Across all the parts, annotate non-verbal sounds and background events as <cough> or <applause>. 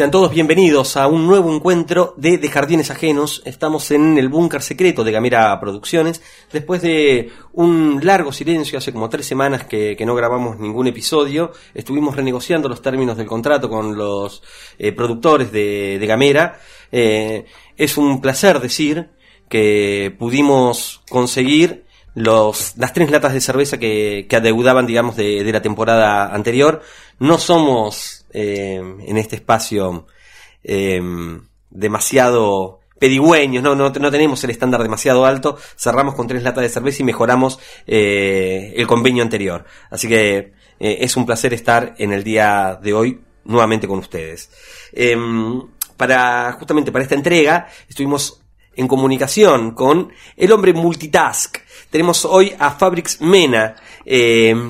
Sean todos bienvenidos a un nuevo encuentro de, de Jardines Ajenos. Estamos en el búnker secreto de Gamera Producciones. Después de un largo silencio, hace como tres semanas que, no grabamos ningún episodio, estuvimos renegociando los términos del contrato con los eh, productores de, Gamera. Eh, es un placer decir que pudimos conseguir los, las tres latas de cerveza que, adeudaban, digamos, de la temporada anterior. No somos eh, en este espacio eh, demasiado pedigüeños, no, no, no, tenemos el estándar demasiado alto, cerramos con tres latas de cerveza y mejoramos eh, el convenio anterior. Así que eh, es un placer estar en el día de hoy nuevamente con ustedes. Em, para, justamente para esta entrega, estuvimos en comunicación con el hombre multitask. Tenemos hoy a Fabrics Mena,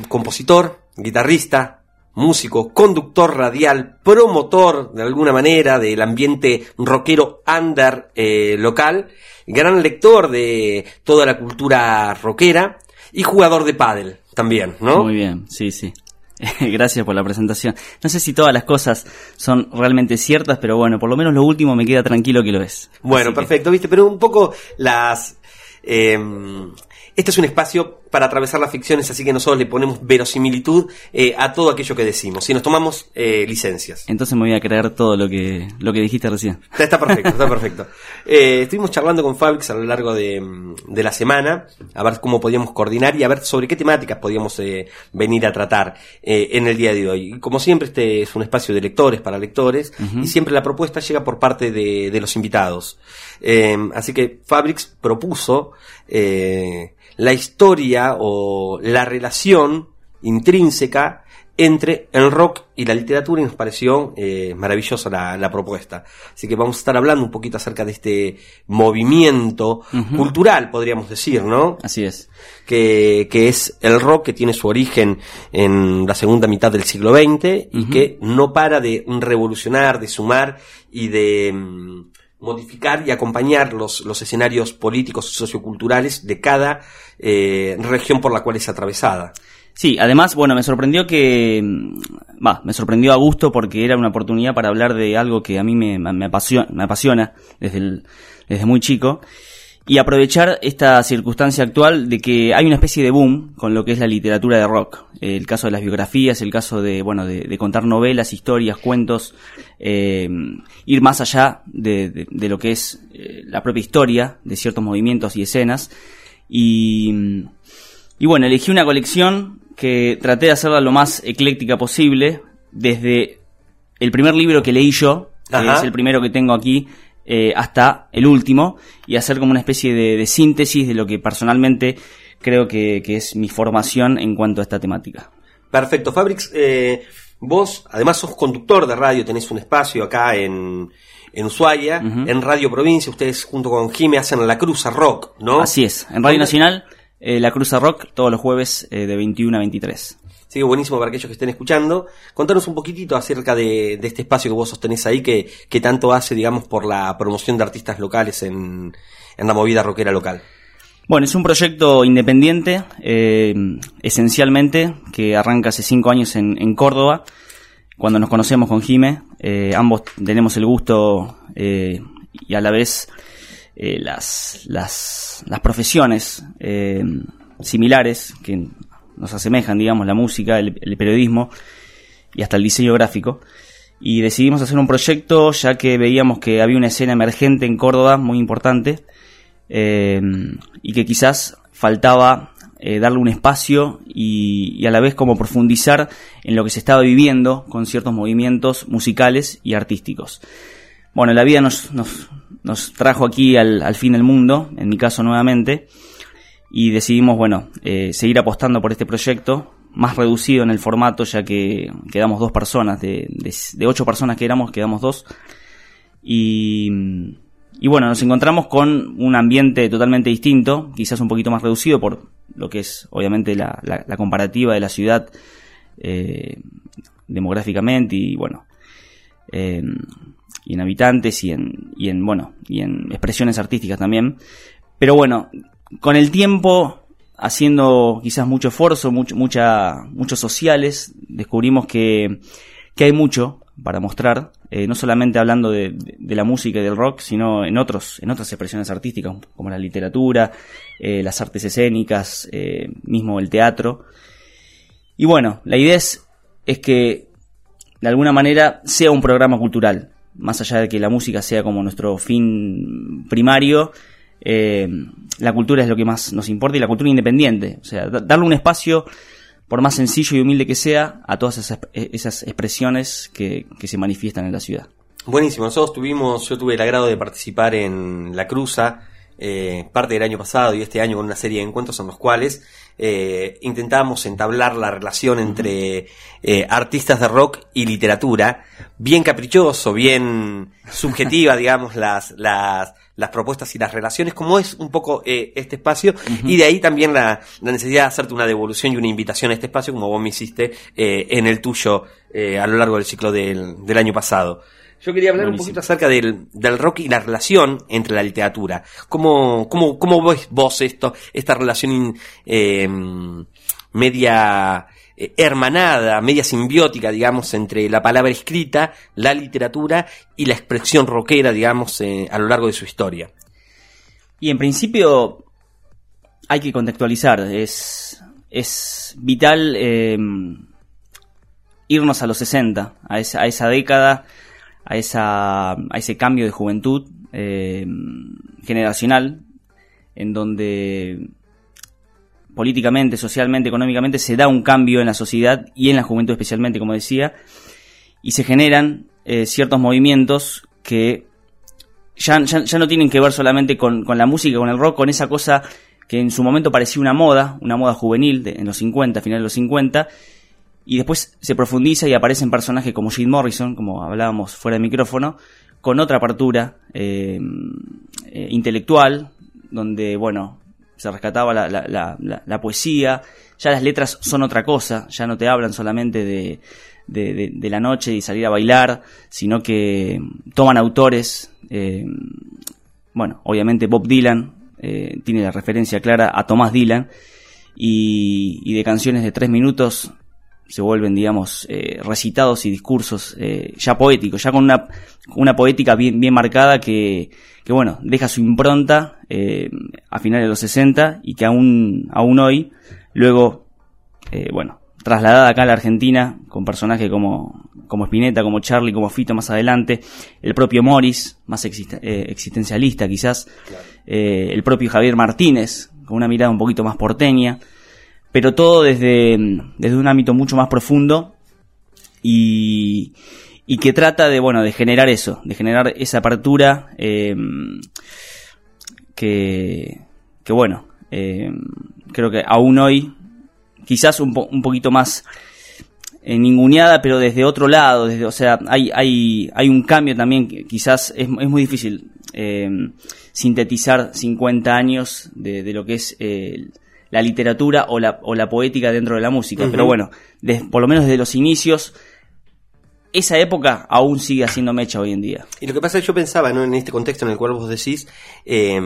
compositor, guitarrista, músico, conductor radial, promotor de alguna manera del ambiente rockero under eh, local, gran lector de toda la cultura rockera y jugador de pádel también, ¿no? Muy bien, sí, sí. <laughs> Gracias por la presentación. No sé si todas las cosas son realmente ciertas, pero bueno, por lo menos lo último me queda tranquilo que lo es. Bueno, Así perfecto, viste, pero un poco las... Eh, este es un espacio para atravesar las ficciones, así que nosotros le ponemos verosimilitud eh, a todo aquello que decimos. Si nos tomamos eh, licencias. Entonces me voy a creer todo lo que, lo que dijiste recién. Está, está perfecto, está perfecto. <laughs> Eh, estuvimos charlando con Fabrix a lo largo de, de, la semana, a ver cómo podíamos coordinar y a ver sobre qué temáticas podíamos eh, venir a tratar eh, en el día de hoy. Y como siempre, este es un espacio de lectores para lectores uh -huh. y siempre la propuesta llega por parte de, de los invitados. Eh, así que Fabrix propuso eh, la historia o la relación intrínseca entre el rock y la literatura y nos pareció eh, maravillosa la, la, propuesta. Así que vamos a estar hablando un poquito acerca de este movimiento uh -huh. cultural, podríamos decir, ¿no? Así es. Que, que, es el rock que tiene su origen en la segunda mitad del siglo XX y uh -huh. que no para de revolucionar, de sumar y de mm, modificar y acompañar los, los escenarios políticos y socioculturales de cada eh, región por la cual es atravesada. Sí, además, bueno, me sorprendió que, va, me sorprendió a gusto porque era una oportunidad para hablar de algo que a mí me, me, apasiona, me apasiona desde, desde muy chico y aprovechar esta circunstancia actual de que hay una especie de boom con lo que es la literatura de rock. El caso de las biografías, el caso de, bueno, de, de contar novelas, historias, cuentos, eh, ir más allá de, de, de, lo que es eh, la propia historia de ciertos movimientos y escenas. Y, y bueno, elegí una colección que traté de hacerla lo más ecléctica posible, desde el primer libro que leí yo, que es el primero que tengo aquí, eh, hasta el último, y hacer como una especie de, de síntesis de lo que personalmente creo que, que, es mi formación en cuanto a esta temática. Perfecto, Fabrix, eh, vos además sos conductor de radio, tenés un espacio acá en, en Ushuaia, uh -huh. en Radio Provincia, ustedes junto con Jime hacen La Cruz a Rock, ¿no? Así es, en Radio Nacional eh, La Cruz a Rock todos los jueves eh, de 21 a 23. Así que buenísimo para aquellos que estén escuchando. Contanos un poquitito acerca de, este espacio que vos sostenés ahí, que, que, tanto hace, digamos, por la promoción de artistas locales en, la movida rockera local. Bueno, es un proyecto independiente, eh, esencialmente, que arranca hace cinco años en, Córdoba, cuando nos conocemos con Jime. Eh, ambos tenemos el gusto eh, y a la vez las, las, profesiones similares que nos asemejan, digamos, la música, el, periodismo y hasta el diseño gráfico. Y decidimos hacer un proyecto ya que veíamos que había una escena emergente en Córdoba muy importante eh, y que quizás faltaba eh, darle un espacio y, y, a la vez como profundizar en lo que se estaba viviendo con ciertos movimientos musicales y artísticos. Bueno, la vida nos, nos, nos trajo aquí al, al, fin del mundo, en mi caso nuevamente, y decidimos, bueno, eh, seguir apostando por este proyecto, más reducido en el formato, ya que quedamos dos personas, de, de, ocho personas que éramos, quedamos dos, y, y bueno, nos encontramos con un ambiente totalmente distinto, quizás un poquito más reducido por lo que es obviamente la, la, la comparativa de la ciudad eh, demográficamente y bueno, eh, y en habitantes y en, y en, bueno, y en expresiones artísticas también. Pero bueno, con el tiempo, haciendo quizás mucho esfuerzo, mucho, mucha, muchos sociales, descubrimos que, que hay mucho para mostrar, eh, no solamente hablando de, la música y del rock, sino en otros, en otras expresiones artísticas, como la literatura, eh, las artes escénicas, eh, mismo el teatro. Y bueno, la idea es, es que de alguna manera sea un programa cultural, más allá de que la música sea como nuestro fin primario, eh, la cultura es lo que más nos importa y la cultura independiente. O sea, darle un espacio, por más sencillo y humilde que sea, a todas esas, esas expresiones que, que, se manifiestan en la ciudad. Buenísimo, nosotros tuvimos, yo tuve el agrado de participar en La Cruza, eh, parte del año pasado y este año con una serie de encuentros en los cuales eh, intentábamos entablar la relación entre eh, artistas de rock y literatura, bien caprichoso, bien subjetiva, <laughs> digamos, las, las, las propuestas y las relaciones, como es un poco eh, este espacio, uh -huh. y de ahí también la, la, necesidad de hacerte una devolución y una invitación a este espacio, como vos me hiciste eh, en el tuyo eh, a lo largo del ciclo del, del año pasado. Yo quería hablar Buenísimo. un poquito acerca del, del, rock y la relación entre la literatura. ¿Cómo, cómo, cómo ves vos esto, esta relación eh, media eh, hermanada, media simbiótica, digamos, entre la palabra escrita, la literatura y la expresión rockera, digamos, eh, a lo largo de su historia? Y en principio hay que contextualizar. Es, es vital eh, irnos a los 60, a esa, a esa década a, esa, a ese cambio de juventud eh, generacional, en donde políticamente, socialmente, económicamente se da un cambio en la sociedad y en la juventud especialmente, como decía, y se generan eh, ciertos movimientos que ya, ya, no tienen que ver solamente con, con, la música, con el rock, con esa cosa que en su momento parecía una moda, una moda juvenil de, en los 50, finales de los 50, y después se profundiza y aparecen personajes como Jim Morrison, como hablábamos fuera de micrófono, con otra apertura eh, eh, intelectual, donde, bueno, se rescataba la, la, la, la, poesía, ya las letras son otra cosa, ya no te hablan solamente de, de, de, de la noche y salir a bailar, sino que toman autores, eh, bueno, obviamente Bob Dylan tiene la referencia clara a Thomas Dylan, y de canciones de tres minutos se vuelven, digamos, eh, recitados y discursos eh, ya poéticos, ya con una, una poética bien, bien marcada que, que, bueno, deja su impronta eh, a finales de los 60 y que aún, aún hoy, luego, bueno, trasladada acá a la Argentina con personajes como, como Spinetta, como Charlie, como Fito más adelante, el propio Morris, más existen, existencialista quizás, claro. el propio Javier Martínez, con una mirada un poquito más porteña, pero todo desde, desde un ámbito mucho más profundo y, y que trata de, bueno, de generar eso, de generar esa apertura eh, que, que, bueno, eh, creo que aún hoy, quizás un, po un poquito más eh, ninguneada, pero desde otro lado, desde, o sea, hay, hay, hay un cambio también, quizás es, es muy difícil eh, sintetizar 50 años de, de lo que es eh, la literatura o la, o la poética dentro de la música. Uh -huh. Pero bueno, por lo menos desde los inicios, esa época aún sigue haciendo mecha hoy en día. Y lo que pasa es que yo pensaba, ¿no? En este contexto en el cual vos decís, eh,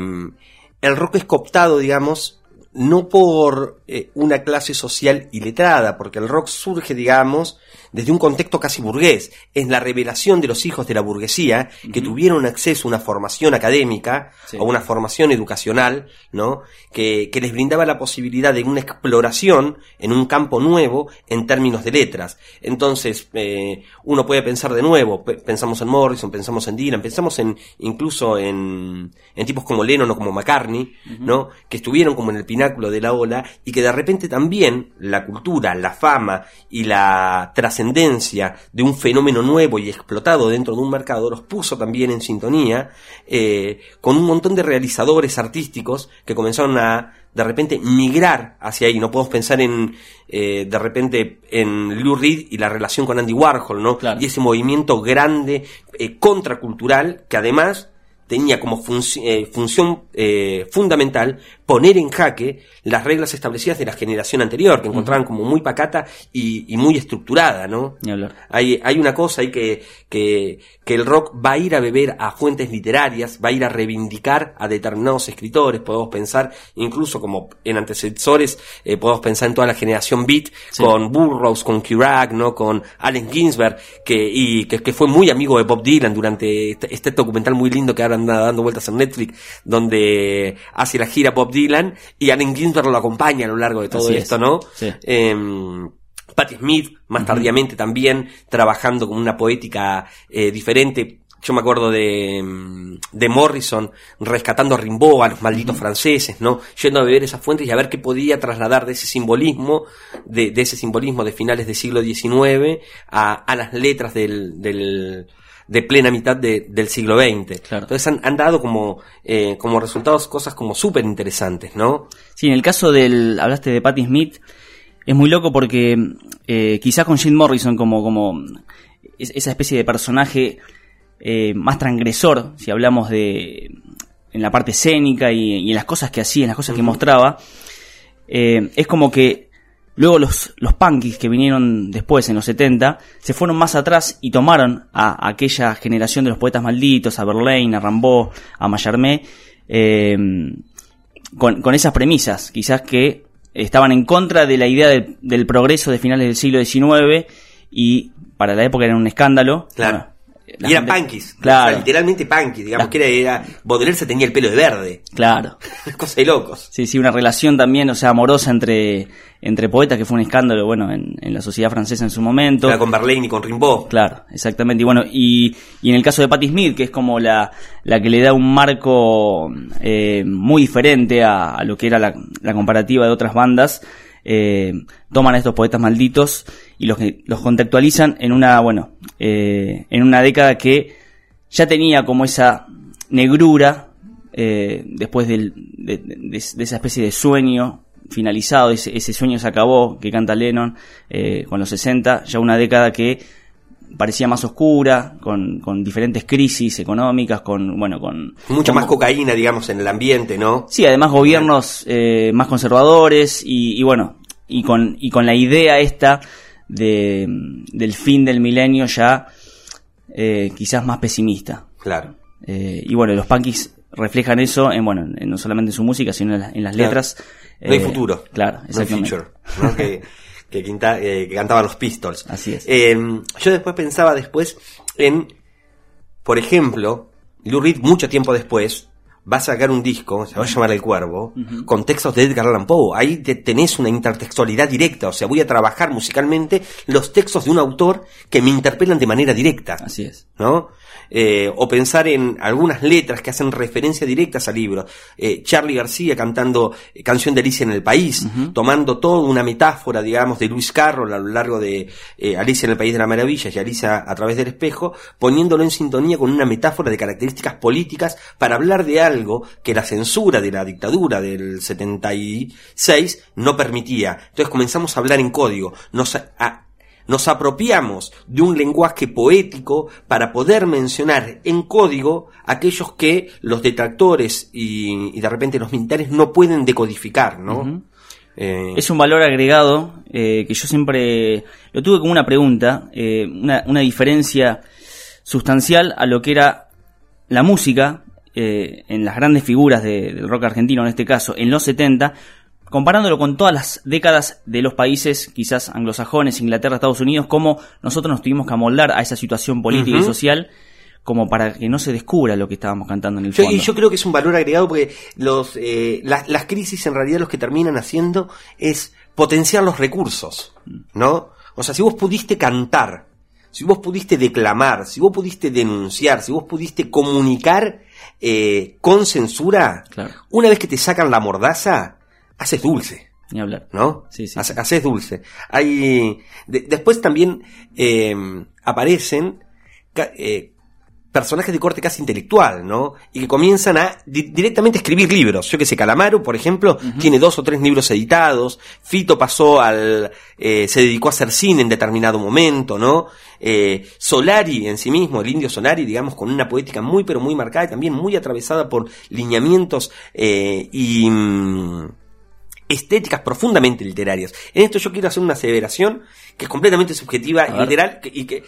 el rock es cooptado, digamos, no por eh, una clase social iletrada, porque el rock surge, digamos, desde un contexto casi burgués. Es la revelación de los hijos de la burguesía que uh -huh. tuvieron acceso a una formación académica, sí. a una formación educacional, ¿no? Que, que, les brindaba la posibilidad de una exploración en un campo nuevo en términos de letras. Entonces, eh, uno puede pensar de nuevo, pensamos en Morrison, pensamos en Dylan, pensamos en incluso en, en tipos como Lennon o como McCartney, uh -huh. ¿no? Que estuvieron como en el pináculo de la ola y que de repente también la cultura, la fama y la trascendencia de un fenómeno nuevo y explotado dentro de un mercado los puso también en sintonía eh, con un montón de realizadores artísticos que comenzaron a de repente migrar hacia ahí. No podemos pensar en eh, de repente en Lou Reed y la relación con Andy Warhol, ¿no? Claro. Y ese movimiento grande eh, contracultural que además tenía como eh, función eh, fundamental poner en jaque las reglas establecidas de la generación anterior, que encontraban como muy pacata y, y muy estructurada, ¿no? Hay, hay una cosa ahí que, que, que el rock va a ir a beber a fuentes literarias, va a ir a reivindicar a determinados escritores, podemos pensar, incluso como en antecesores, eh, podemos pensar en toda la generación beat, con Burroughs, con Kerouac, ¿no? Con Allen Ginsberg, que, y que, que fue muy amigo de Bob Dylan durante este, este documental muy lindo que ahora anda dando vueltas en Netflix, donde hace la gira Bob Dylan y Allen Ginsberg lo acompaña a lo largo de todo Así esto, es. ¿no? Sí. Em, Patti Smith, más tardíamente también, trabajando con una poética eh, diferente. Yo me acuerdo de, mm, de Morrison rescatando a Rimbaud, a los malditos franceses, ¿no? Yendo a beber esas fuentes y a ver qué podía trasladar de ese simbolismo, de, de ese simbolismo de finales del siglo XIX a, a las letras del, del, de plena mitad de- del siglo XX. Claro. Entonces han, han dado como, eh, como resultados cosas como súper interesantes, ¿no? Sí, en el caso del. Hablaste de Patti Smith. Es muy loco porque eh, quizás con Jim Morrison como, como es- esa especie de personaje eh, más transgresor, si hablamos de en la parte escénica y, y en las cosas que hacía, en las cosas que mostraba, eh, es como que luego los, los punkies que vinieron después, en los 70, se fueron más atrás y tomaron a, aquella generación de los poetas malditos, a Verlaine, a Rimbaud, a Mallarmé, eh, con, con esas premisas, quizás que estaban en contra de la idea del, progreso de finales del siglo XIX y para la época era un escándalo. Claro. Y eran gente- punkis. Claro. O sea, literalmente punkis, digamos La- que era, era. Baudelaire se tenía el pelo de verde. Claro. <laughs> Cosa de locos. Sí, sí, una relación también, o sea, amorosa entre, entre poetas, que fue un escándalo, bueno, en, en la sociedad francesa en su momento. Era con Verlaine y con Rimbaud. Claro, exactamente. Y bueno, y, y en el caso de Patti Smith, que es como la, la que le da un marco eh, muy diferente a, a lo que era la, la comparativa de otras bandas, eh, toman a estos poetas malditos y los, que- los contextualizan en una, bueno, eh, en una década que ya tenía como esa negrura eh, después del- de, de- de esa especie de sueño finalizado, ese, ese sueño se acabó que canta Lennon eh, con los 60, ya una década que parecía más oscura, con, con diferentes crisis económicas, con, bueno, con... Mucha con- más cocaína, digamos, en el ambiente, ¿no? Sí, además gobiernos eh, más conservadores y, y bueno, y con, y con la idea esta de, del fin del milenio ya eh, quizás más pesimista. Claro. Eh, y bueno, los punkies reflejan eso en, bueno, en- no solamente en su música, sino en, la- en las Claro. letras. No hay Eh, futuro. Claro, No hay exactamente. future. ¿no? que, <laughs> que, quinta- que cantaban los Pistols. Así es. Eh, yo después pensaba después en, por ejemplo, Lou Reed mucho tiempo después va a sacar un disco, se va a llamar El Cuervo, con textos de Edgar Allan Poe. Ahí te- tenés una intertextualidad directa, o sea, voy a trabajar musicalmente los textos de un autor que me interpelan de manera directa. Así es. ¿no? Eh, o pensar en algunas letras que hacen referencia directas al libro. Eh, Charlie García cantando eh, Canción de Alicia en el País, tomando toda una metáfora, digamos, de Luis Carroll a lo largo de eh, Alicia en el País de las Maravillas y Alicia a través del espejo, poniéndolo en sintonía con una metáfora de características políticas para hablar de algo que la censura de la dictadura del 76 no permitía. Entonces comenzamos a hablar en código. Nos, a- nos apropiamos de un lenguaje poético para poder mencionar en código aquellos que los detractores y, y de repente los militares no pueden decodificar, ¿no? Eh, Es un valor agregado eh, que yo siempre lo tuve como una pregunta, eh, una, una diferencia sustancial a lo que era la música eh, en las grandes figuras de- del rock argentino, en este caso, en los 70, comparándolo con todas las décadas de los países, quizás anglosajones, Inglaterra, Estados Unidos, cómo nosotros nos tuvimos que amoldar a esa situación política y social como para que no se descubra lo que estábamos cantando en el Yo, fondo. y yo creo que es un valor agregado porque los, eh, las, las crisis en realidad lo que terminan haciendo es potenciar los recursos, ¿no? O sea, si vos pudiste cantar, si vos pudiste declamar, si vos pudiste denunciar, si vos pudiste comunicar eh, con censura, Claro. una vez que te sacan la mordaza, haces dulce. Ni hablar. ¿no? Sí, sí. Hace- Haces dulce. Hay, de- después también eh, aparecen eh, personajes de corte casi intelectual, ¿no? Y que comienzan a di- directamente escribir libros. Yo que sé, Calamaro, por ejemplo, tiene dos o tres libros editados. Fito pasó al, eh, se dedicó a hacer cine en determinado momento, ¿no? Eh, Solari en sí mismo, el indio Solari, digamos, con una poética muy pero muy marcada y también muy atravesada por lineamientos eh, y mm, estéticas profundamente literarias. En esto yo quiero hacer una aseveración que es completamente subjetiva y literal y que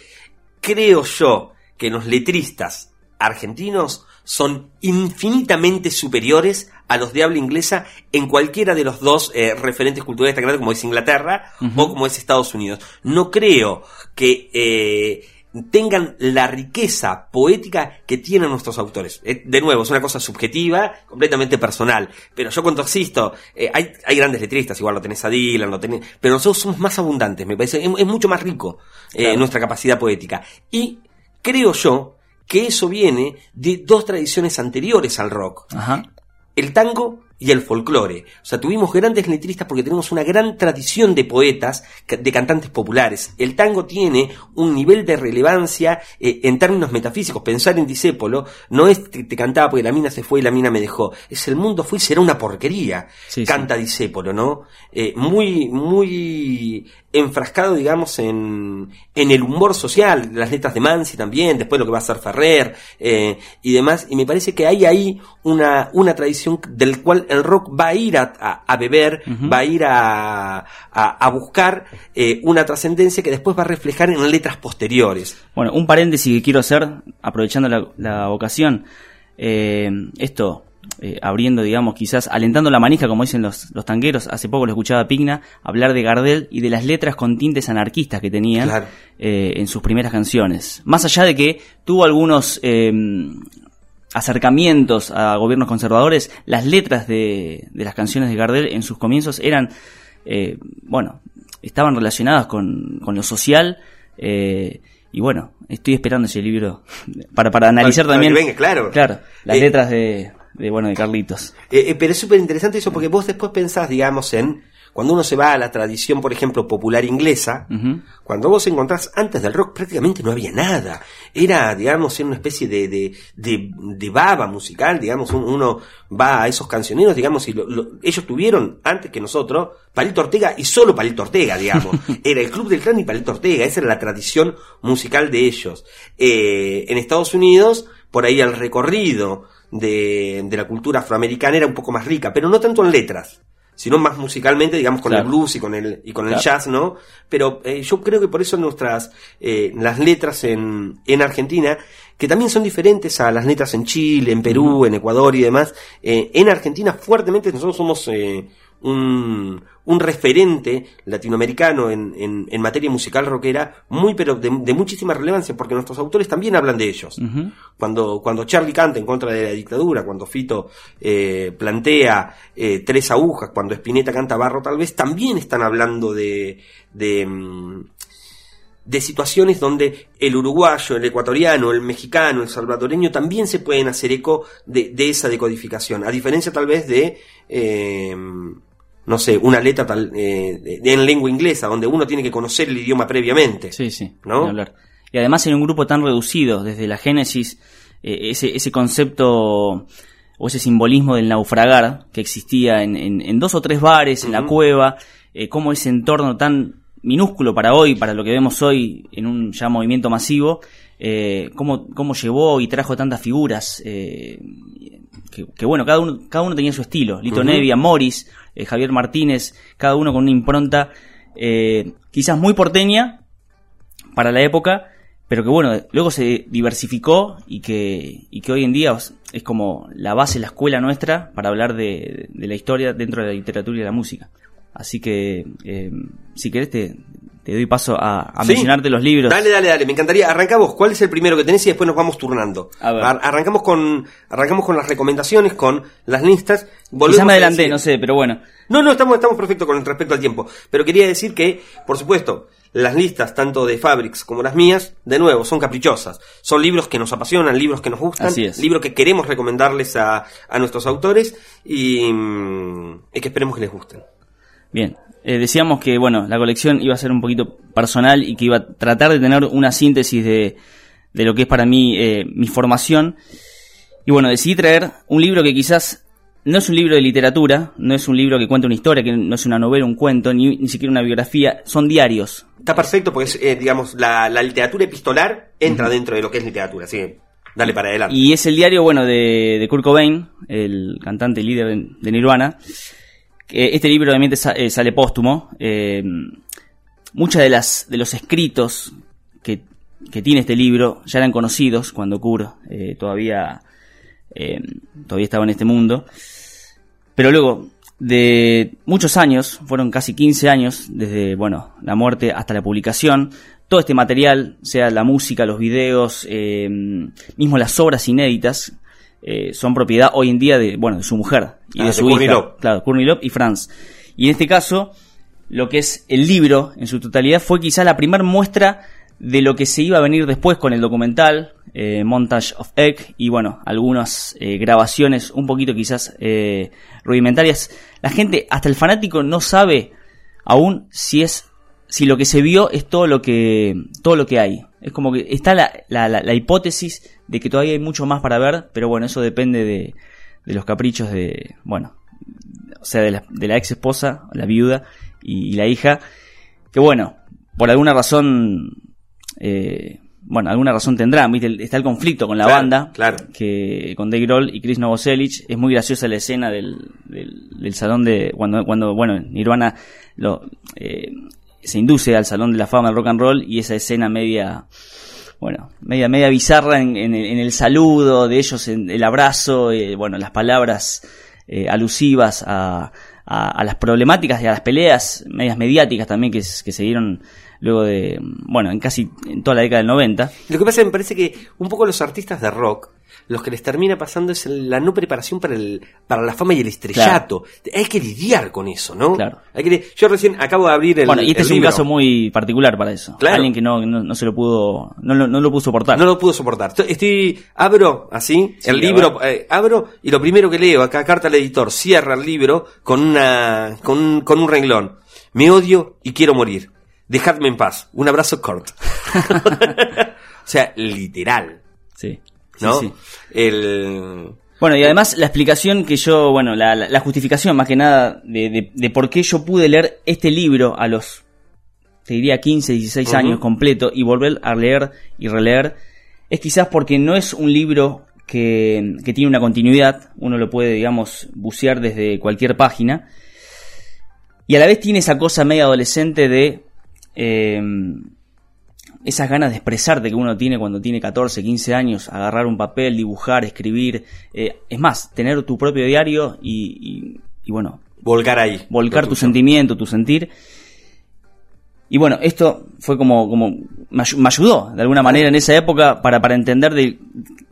creo yo que los letristas argentinos son infinitamente superiores a los de habla inglesa en cualquiera de los dos eh, referentes culturales tan grandes como es Inglaterra o como es Estados Unidos. No creo que eh, tengan la riqueza poética que tienen nuestros autores. Eh, de nuevo, es una cosa subjetiva, completamente personal. Pero yo cuando existo, eh, hay, hay grandes letristas, igual lo tenés a Dylan, lo tenés, pero nosotros somos más abundantes, me parece, es, es mucho más rico eh, Claro. nuestra capacidad poética. Y creo yo que eso viene de dos tradiciones anteriores al rock Ajá. el tango y el folclore. O sea, tuvimos grandes letristas porque tenemos una gran tradición de poetas, de cantantes populares. El tango tiene un nivel de relevancia eh, en términos metafísicos. Pensar en Disépolo no es que te cantaba porque la mina se fue y la mina me dejó. Es el mundo fue y será una porquería. Sí, sí. Canta Disépolo, ¿no? Eh, muy, muy enfrascado, digamos, en, en el humor social, las letras de Mansi también, después lo que va a hacer Ferrer eh, y demás, y me parece que hay ahí una, una tradición del cual el rock va a ir a, a- a beber, va a ir a, a, a buscar eh, una trascendencia que después va a reflejar en letras posteriores. Bueno, un paréntesis que quiero hacer, aprovechando la, la ocasión. Eh, esto, eh, abriendo, digamos, quizás, alentando la manija, como dicen los, los tangueros. Hace poco lo escuchaba a Pigna hablar de Gardel y de las letras con tintes anarquistas que tenían Claro. eh, en sus primeras canciones. Más allá de que tuvo algunos eh, acercamientos a gobiernos conservadores, las letras de, de las canciones de Gardel en sus comienzos eran, eh, bueno, estaban relacionadas con, con lo social. eh, y bueno, estoy esperando ese libro para, para analizar Para- para también. que venga, claro. Claro, las Eh, letras de, de, bueno, de Carlitos. Eh, eh, pero es súper interesante eso porque vos después pensás, digamos, en cuando uno se va a la tradición, por ejemplo, popular inglesa, cuando vos encontrás antes del rock prácticamente no había nada. Era, digamos, era una especie de, de, de, de baba musical, digamos, un- uno va a esos cancioneros, digamos, y lo- lo- ellos tuvieron, antes que nosotros, Palito Ortega y solo Palito Ortega, digamos. <laughs> Era el Club del Clan y Palito Ortega, esa era la tradición musical de ellos. Eh, en Estados Unidos, por ahí el recorrido de, de la cultura afroamericana era un poco más rica, pero no tanto en letras sino más musicalmente, digamos, con Claro. el blues y con el, y con el jazz, ¿no? Pero eh, yo creo que por eso nuestras, eh, las letras en, en Argentina, que también son diferentes a las letras en Chile, en Perú, en Ecuador y demás, eh, en Argentina fuertemente nosotros somos eh, un, un referente latinoamericano en, en, en materia musical rockera, muy pero de, de muchísima relevancia, porque nuestros autores también hablan de ellos. Cuando, cuando Charlie canta en contra de la dictadura, cuando Fito eh, plantea eh, tres agujas, cuando Spinetta canta barro tal vez, también están hablando de, de, mm, de situaciones donde el uruguayo, el ecuatoriano, el mexicano, el salvadoreño también se pueden hacer eco de, de esa decodificación, a diferencia tal vez de... eh, no sé, una letra tal, eh, en lengua inglesa, donde uno tiene que conocer el idioma previamente. Sí, sí, ¿No? Y además en un grupo tan reducido, desde la génesis, eh, ese, ese concepto o ese simbolismo del naufragar que existía en, en- en dos o tres bares, en la cueva, eh, cómo ese entorno tan minúsculo para hoy, para lo que vemos hoy en un ya movimiento masivo, eh, cómo, cómo llevó y trajo tantas figuras, eh, que, que bueno, cada uno, cada uno tenía su estilo. Lito Ujú. Nevia, Morris, eh, Javier Martínez, cada uno con una impronta eh, quizás muy porteña para la época, pero que bueno, luego se diversificó y que, y que hoy en día es como la base, la escuela nuestra para hablar de, de la historia dentro de la literatura y de la música. Así que, eh, si querés, te, te doy paso a, a Sí. mencionarte los libros. Dale, dale, dale, me encantaría. Arrancamos, ¿cuál es el primero que tenés y después nos vamos turnando? A ver. Ar- arrancamos con arrancamos con las recomendaciones, con las listas. Volvemos Quizás me adelanté, no sé, pero bueno. No, no, estamos, estamos perfectos con respecto al tiempo. Pero quería decir que, por supuesto, las listas, tanto de Fabrics como las mías, de nuevo, son caprichosas. Son libros que nos apasionan, libros que nos gustan, libros que queremos recomendarles a, a nuestros autores y, mm, y que esperemos que les gusten. Bien, eh, decíamos que bueno, la colección iba a ser un poquito personal y que iba a tratar de tener una síntesis de, de lo que es para mí eh, mi formación. Y bueno, decidí traer un libro que quizás no es un libro de literatura, no es un libro que cuenta una historia, que no es una novela, un cuento, ni, ni siquiera una biografía, son diarios. Está perfecto porque es, eh, digamos, la, la literatura epistolar entra dentro de lo que es literatura, así que dale para adelante. Y es el diario, bueno, de, de Kurt Cobain, el cantante y líder de, de Nirvana. Que Este libro obviamente eh, sale póstumo. Eh, muchas de las de los escritos que, que tiene este libro ya eran conocidos cuando Kurt eh, todavía eh, todavía estaba en este mundo. Pero luego de muchos años, fueron casi 15 años desde bueno la muerte hasta la publicación. Todo este material, sea la música, los videos, eh, mismo las obras inéditas, eh, son propiedad hoy en día de bueno de su mujer y Ah, de de su Courtney hija, Love. claro, Courtney Love y Franz. Y en este caso, lo que es el libro en su totalidad fue quizá la primera muestra de lo que se iba a venir después con el documental, eh, Montage of Egg, y bueno, algunas eh, grabaciones un poquito quizás eh, rudimentarias. La gente, hasta el fanático, no sabe aún si es si lo que se vio es todo lo que todo lo que hay. Es como que está la, la, la- la hipótesis de que todavía hay mucho más para ver, pero bueno, eso depende de, de los caprichos de, bueno, o sea, de la, de la ex esposa, la viuda y, y la hija, que bueno, por alguna razón, eh, bueno, alguna razón tendrá, ¿viste? está el conflicto con la Claro, banda, claro. que con Dave Grohl y Chris Novoselic, es muy graciosa la escena del, del, del salón de, cuando, cuando, bueno, Nirvana lo, eh, se induce al salón de la fama del rock and roll y esa escena media, bueno, media, media bizarra en, en el, en el saludo de ellos, en el abrazo, eh, bueno, las palabras eh, alusivas a, a, las problemáticas y a las peleas medias mediáticas también que, que se dieron luego de, bueno, en casi en toda la década del 90. Lo que pasa es que me parece que un poco los artistas de rock, los que les termina pasando es la no preparación para el para la fama y el estrellato. Hay que lidiar con eso, ¿no? Claro. Hay que, yo recién acabo de abrir el bueno, y este es un caso muy particular para eso. Claro. Alguien que no, no, no se lo pudo, no, no lo pudo soportar. No lo pudo soportar. Estoy, abro así Sí, el libro, eh, abro y lo primero que leo acá carta al editor cierra el libro con una con un, con un renglón. Me odio y quiero morir. Dejadme en paz. Un abrazo Kurt. <laughs> o sea, literal, Sí. Sí, ¿no? sí. El Bueno, y además la explicación que yo, bueno, la, la- la justificación más que nada de, de- de por qué yo pude leer este libro a los, te diría, 15, 16 Ujú. años completo y volver a leer y releer, es quizás porque no es un libro que, que tiene una continuidad, uno lo puede, digamos, bucear desde cualquier página, y a la vez tiene esa cosa media adolescente de... eh, esas ganas de expresarte que uno tiene cuando tiene 14, 15 años, agarrar un papel, dibujar, escribir, eh, es más, tener tu propio diario y, y- y, bueno, volcar ahí. volcar tu sentimiento, tu sentir. Y bueno, esto fue como, como me ayudó de alguna manera en esa época para, para entender de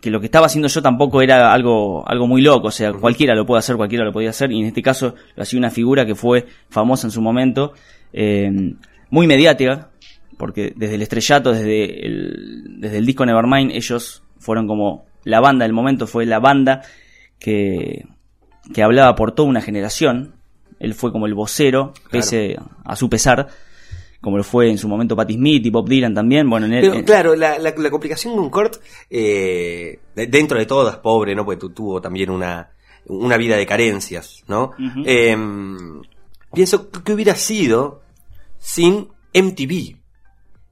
que lo que estaba haciendo yo tampoco era algo, algo muy loco, o sea, cualquiera lo puede hacer, cualquiera lo podía hacer, y en este caso lo hacía una figura que fue famosa en su momento, eh, muy mediática, porque desde el estrellato, desde el, desde el disco Nevermind, ellos fueron como la banda del momento, fue la banda que, que hablaba por toda una generación. Él fue como el vocero, pese a su pesar, como lo fue en su momento Patti Smith y Bob Dylan también. Bueno, en Pero en- claro, la, la, la complicación con Kurt, eh, de- dentro de todo es pobre, ¿no? Porque tu- tuvo también una, una vida de carencias, ¿no? Eh, pienso que hubiera sido sin MTV,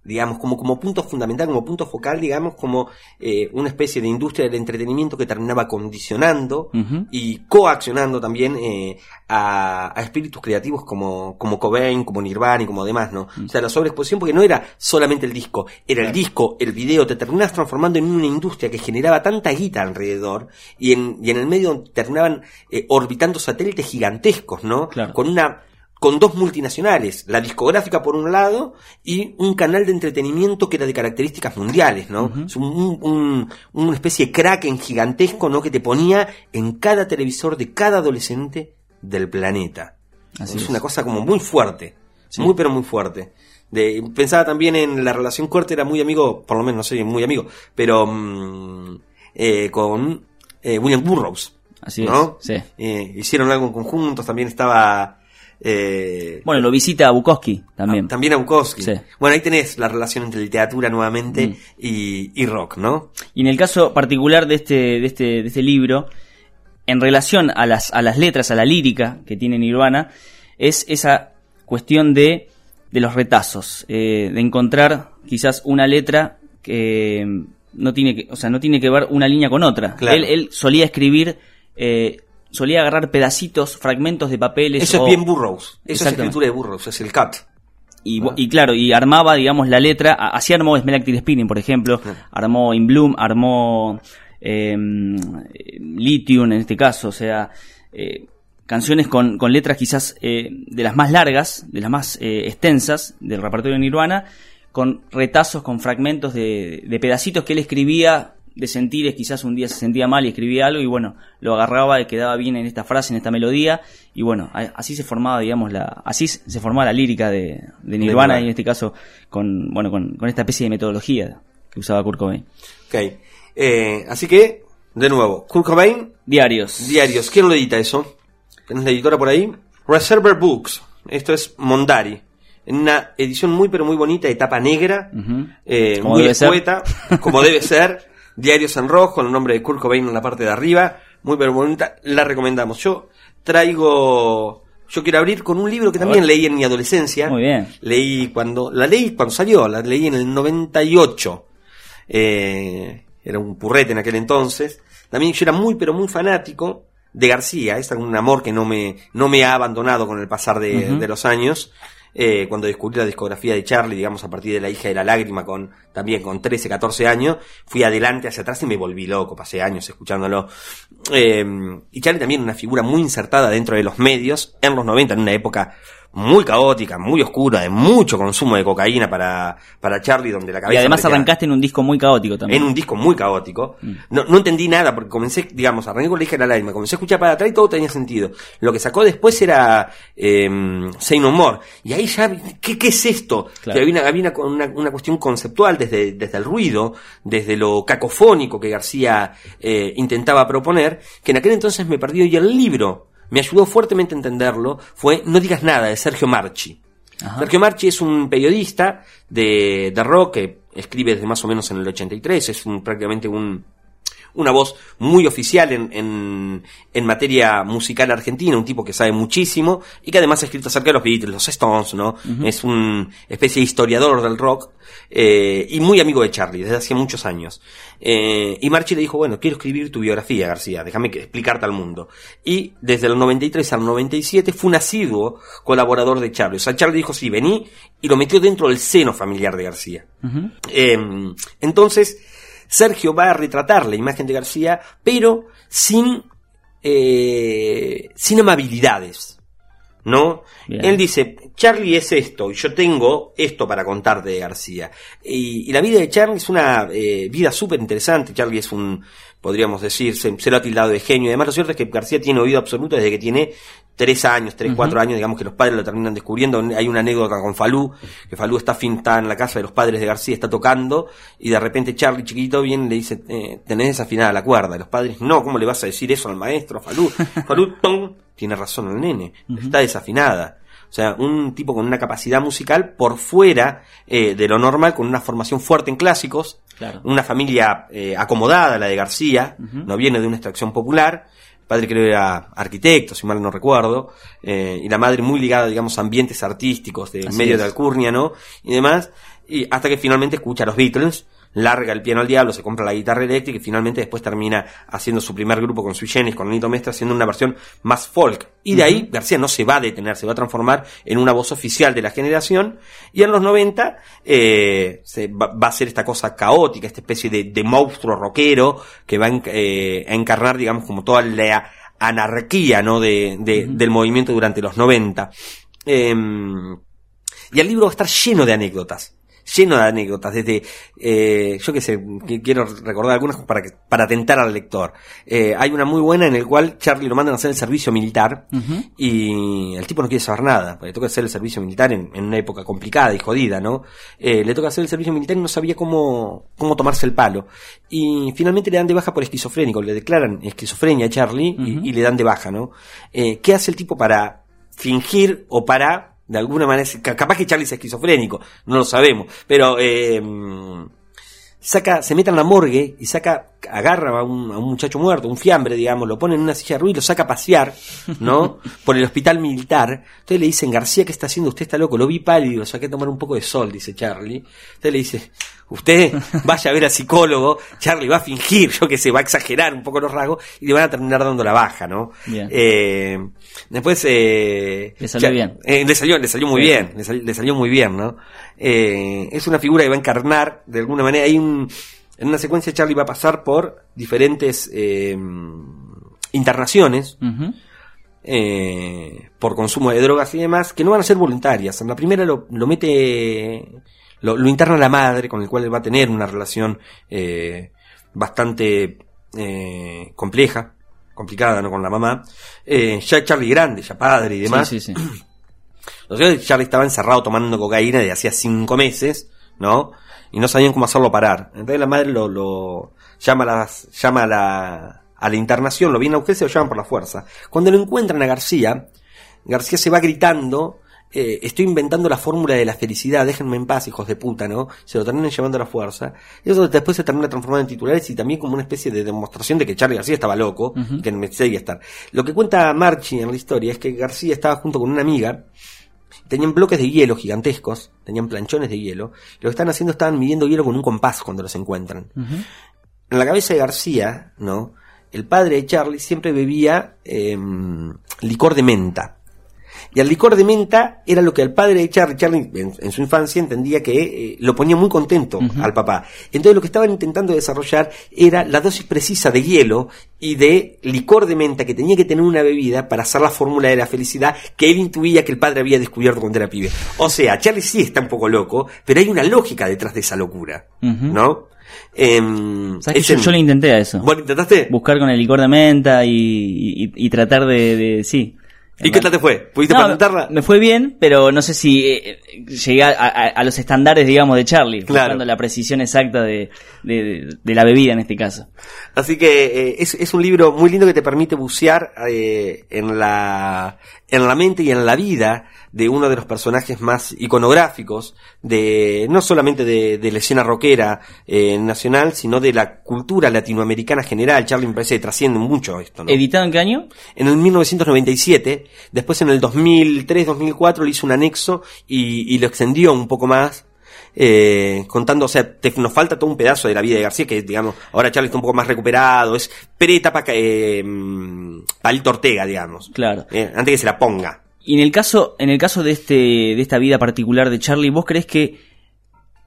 digamos, como, como punto fundamental, como punto focal, digamos, como eh, una especie de industria del entretenimiento que terminaba condicionando y coaccionando también eh, a, a espíritus creativos como, como Cobain, como Nirvana y como demás, ¿no? O sea, la sobreexposición porque no era solamente el disco, era el disco, el video, te terminabas transformando en una industria que generaba tanta guita alrededor y en, y en el medio terminaban eh, orbitando satélites gigantescos, ¿no? Claro. Con una con dos multinacionales, la discográfica por un lado y un canal de entretenimiento que era de características mundiales, ¿no? Es un, un- un- una especie de kraken gigantesco, ¿no? Que te ponía en cada televisor de cada adolescente del planeta. Así es, es. una cosa como muy fuerte, Sí. muy pero muy fuerte. De, pensaba también en la relación corta, era muy amigo, por lo menos no sé, muy amigo, pero mm, eh, con eh, William Burroughs. Así ¿no? es, sí. Eh, hicieron algo en conjuntos, también estaba Eh, Bueno, lo visita a Bukowski también. Ah, También a Bukowski. Sí. Bueno, ahí tenés la relación entre literatura nuevamente Mm. y, y rock, ¿no? Y en el caso particular de este, de este, de este libro, en relación a las, a las letras, a la lírica que tiene Nirvana, es esa cuestión de, de los retazos, eh, de encontrar quizás una letra que no tiene que, o sea, no tiene que ver una línea con otra. Claro. Él, él solía escribir, eh, solía agarrar pedacitos, fragmentos de papeles. Eso o- es bien Burroughs. Eso es Exactamente. escritura de Burroughs, es el cut. Y, y claro, y armaba, digamos, la letra. Así armó Teen Spirit, por ejemplo. Armó In Bloom, armó eh, Lithium en este caso. O sea, eh, canciones con, con letras quizás eh, de las más largas, de las más eh, extensas del repertorio de Nirvana, con retazos, con fragmentos de, de pedacitos que él escribía de sentires, quizás un día se sentía mal y escribía algo y bueno, lo agarraba y quedaba bien en esta frase, en esta melodía y bueno, así se formaba, digamos, la, así se formaba la lírica de, de Nirvana y en este caso con, bueno, con, con esta especie de metodología que usaba Kurt Cobain. Ok. Eh, así que, de nuevo, Kurt Cobain, Diarios. Diarios. ¿Quién lo edita eso? ¿Tenés la editora por ahí? Reservoir Books. Esto es Mondari. En una edición muy pero muy bonita, de tapa negra, Ujú. eh, Como muy escueta, como debe ser. <laughs> Diarios en rojo, con el nombre de Kurt Cobain en la parte de arriba. Muy pero bonita. La recomendamos. Yo traigo... Yo quiero abrir con un libro que también leí en mi adolescencia. Muy bien. Leí cuando... La leí cuando salió, la leí en el 98. Eh, era un purrete en aquel entonces. También yo era muy, pero muy fanático de García. Es un amor que no me, no me ha abandonado con el pasar de los años. Eh, cuando descubrí la discografía de Charlie, digamos, a partir de La hija de la lágrima, con, también con 13, 14 años, fui adelante hacia atrás y me volví loco. Pasé años escuchándolo. Eh, y Charlie también una figura muy insertada dentro de los medios en los 90, en una época muy caótica, muy oscura, de mucho consumo de cocaína para, para Charlie, donde la cabeza. Y además arrancaste en un disco muy caótico también. en un disco muy caótico. Mm. No, no entendí nada porque comencé, digamos, arranqué con la hija de la lágrima, comencé a escuchar para atrás y todo tenía sentido. Lo que sacó después era eh, Say No More. Y ahí ya, ¿qué, qué es esto? Claro. Que había, una, había una, una- una cuestión conceptual desde, desde el ruido, desde lo cacofónico que García eh, intentaba proponer, que en aquel entonces me perdió y el libro me ayudó fuertemente a entenderlo, fue No digas nada, de Sergio Marchi. Ajá. Sergio Marchi es un periodista de, de rock que escribe desde más o menos en el 83, es un, prácticamente un, una voz muy oficial en, en, en materia musical argentina, un tipo que sabe muchísimo y que además ha escrito acerca de los Beatles, los Stones, ¿no? Es un especie de historiador del rock eh, y muy amigo de Charlie desde hace muchos años. Eh, y Marchi le dijo, bueno, quiero escribir tu biografía, García, déjame que- explicarte al mundo. Y desde el 93 al 97 fue un asiduo colaborador de Charlie. O sea, Charlie dijo, sí, vení, y lo metió dentro del seno familiar de García. Eh, entonces, Sergio va a retratar la imagen de García, pero sin, eh, sin amabilidades. ¿No? Bien. Él dice, Charlie es esto, y yo tengo esto para contarte de García. Y, y la vida de Charlie es una eh, vida súper interesante. Charlie es un, podríamos decir, se, se lo ha tildado de genio. Además, lo cierto es que García tiene oído absoluto desde que tiene tres años, tres, cuatro años, digamos que los padres lo terminan descubriendo. Hay una anécdota con Falú, que Falú está, fin, está en la casa de los padres de García, está tocando, y de repente Charlie chiquito viene y le dice, eh, tenés desafinada la cuerda. Y los padres, no, ¿cómo le vas a decir eso al maestro, Falú? <laughs> Falú, tiene razón el nene, está desafinada. O sea, un tipo con una capacidad musical por fuera eh, de lo normal, con una formación fuerte en clásicos, Claro. una familia eh, acomodada, la de García, no viene de una extracción popular, el padre creo era arquitecto, si mal no recuerdo, eh, y la madre muy ligada, digamos, a ambientes artísticos, de Así medio es. de alcurnia, ¿no? Y demás, y hasta que finalmente escucha a los Beatles, larga el piano al diablo, se compra la guitarra eléctrica y finalmente después termina haciendo su primer grupo con Sui Generis, con Nito Mestre, haciendo una versión más folk. Y de ahí García no se va a detener, se va a transformar en una voz oficial de la generación. Y en los 90 eh, se va, va a ser esta cosa caótica, esta especie de, de monstruo rockero que va en- eh, a encarnar, digamos, como toda la anarquía ¿no? de, de- del movimiento durante los 90. Em, y el libro va a estar lleno de anécdotas. Lleno de anécdotas, desde, eh, yo qué sé, que quiero recordar algunas para, que, para tentar al lector. Eh, hay una muy buena en el cual Charlie lo mandan a hacer el servicio militar y el tipo no quiere saber nada, porque le toca hacer el servicio militar en, en una época complicada y jodida, ¿no? Eh, le toca hacer el servicio militar y no sabía cómo, cómo tomarse el palo. Y finalmente le dan de baja por esquizofrénico, le declaran esquizofrenia a Charlie y- y, le dan de baja, ¿no? Eh, ¿Qué hace el tipo para fingir o para, de alguna manera, ca- capaz que Charlie es esquizofrénico, no lo sabemos, pero eh, saca, se mete en la morgue y saca, agarra a un, a un muchacho muerto, un fiambre, digamos, lo pone en una silla de ruido y lo saca a pasear, ¿no? <laughs> Por el hospital militar. Entonces le dicen, García, ¿qué está haciendo? Usted está loco, lo vi pálido, lo saqué a tomar un poco de sol, dice Charlie. Entonces le dice, usted <laughs> vaya a ver al psicólogo, Charlie va a fingir, yo que sé, va a exagerar un poco los rasgos y le van a terminar dando la baja, ¿no? Bien. Eh, después, eh, Le salió bien. eh, le salió, le salió muy Sí. bien, le, sal- le salió muy bien, ¿no? Es una figura que va a encarnar, de alguna manera, hay un, en una secuencia Charlie va a pasar por diferentes eh, internaciones, eh, por consumo de drogas y demás, que no van a ser voluntarias. En la primera lo, lo mete, lo, lo interna la madre, con el cual él va a tener una relación eh, bastante compleja, complicada, ¿no? Con la mamá. Ya Charlie grande, ya padre y demás. Sí, sí, <clears throat> sí. Charlie estaba encerrado tomando cocaína desde hacía cinco meses, ¿no? Y no sabían cómo hacerlo parar. Entonces la madre lo, lo llama, a las, llama a la, a la internación, lo viene a usted, se lo llaman por la fuerza. Cuando lo encuentran a García, García se va gritando, eh, estoy inventando la fórmula de la felicidad, déjenme en paz, hijos de puta, ¿no? Se lo terminan llevando a la fuerza. Y eso después se termina transformando en titulares y también como una especie de demostración de que Charlie García estaba loco, y que merecía estar. Lo que cuenta Marchi en la historia es que García estaba junto con una amiga, tenían bloques de hielo gigantescos, tenían planchones de hielo, y lo que estaban haciendo estaban midiendo hielo con un compás cuando los encuentran. En la cabeza de García, ¿no? El padre de Charlie siempre bebía em, licor de menta. Y el licor de menta era lo que al padre de Charlie, Charlie en, en su infancia entendía que eh, lo ponía muy contento al papá. Entonces lo que estaban intentando desarrollar era la dosis precisa de hielo y de licor de menta que tenía que tener una bebida para hacer la fórmula de la felicidad que él intuía que el padre había descubierto cuando era pibe. O sea, Charlie sí está un poco loco, pero hay una lógica detrás de esa locura. ¿no? ¿Sabes que es yo, yo le intenté a eso? ¿Vos lo intentaste? Buscar con el licor de menta y, y- y tratar de, de- sí. ¿Y qué tal te fue? ¿Pudiste No, patentarla? Me fue bien, pero no sé si eh, llegué a, a- a los estándares, digamos, de Charlie, Claro. la precisión exacta de, de- de la bebida en este caso. Así que eh, es, es un libro muy lindo que te permite bucear eh, en, la, en la mente y en la vida de uno de los personajes más iconográficos, de no solamente de, de la escena rockera eh, nacional, sino de la cultura latinoamericana general. Charlie me parece que trasciende mucho esto. ¿no? ¿Editado en qué año? en el 1997, después en el 2003-2004 le hizo un anexo y, y lo extendió un poco más, eh, contando, o sea, te- nos falta todo un pedazo de la vida de García, que digamos, ahora Charlie está un poco más recuperado, es pre-etapa eh, mm, Palito Ortega, digamos, Claro. Eh, antes que se la ponga. Y en el caso, en el caso de este, de esta vida particular de Charlie, ¿vos crees que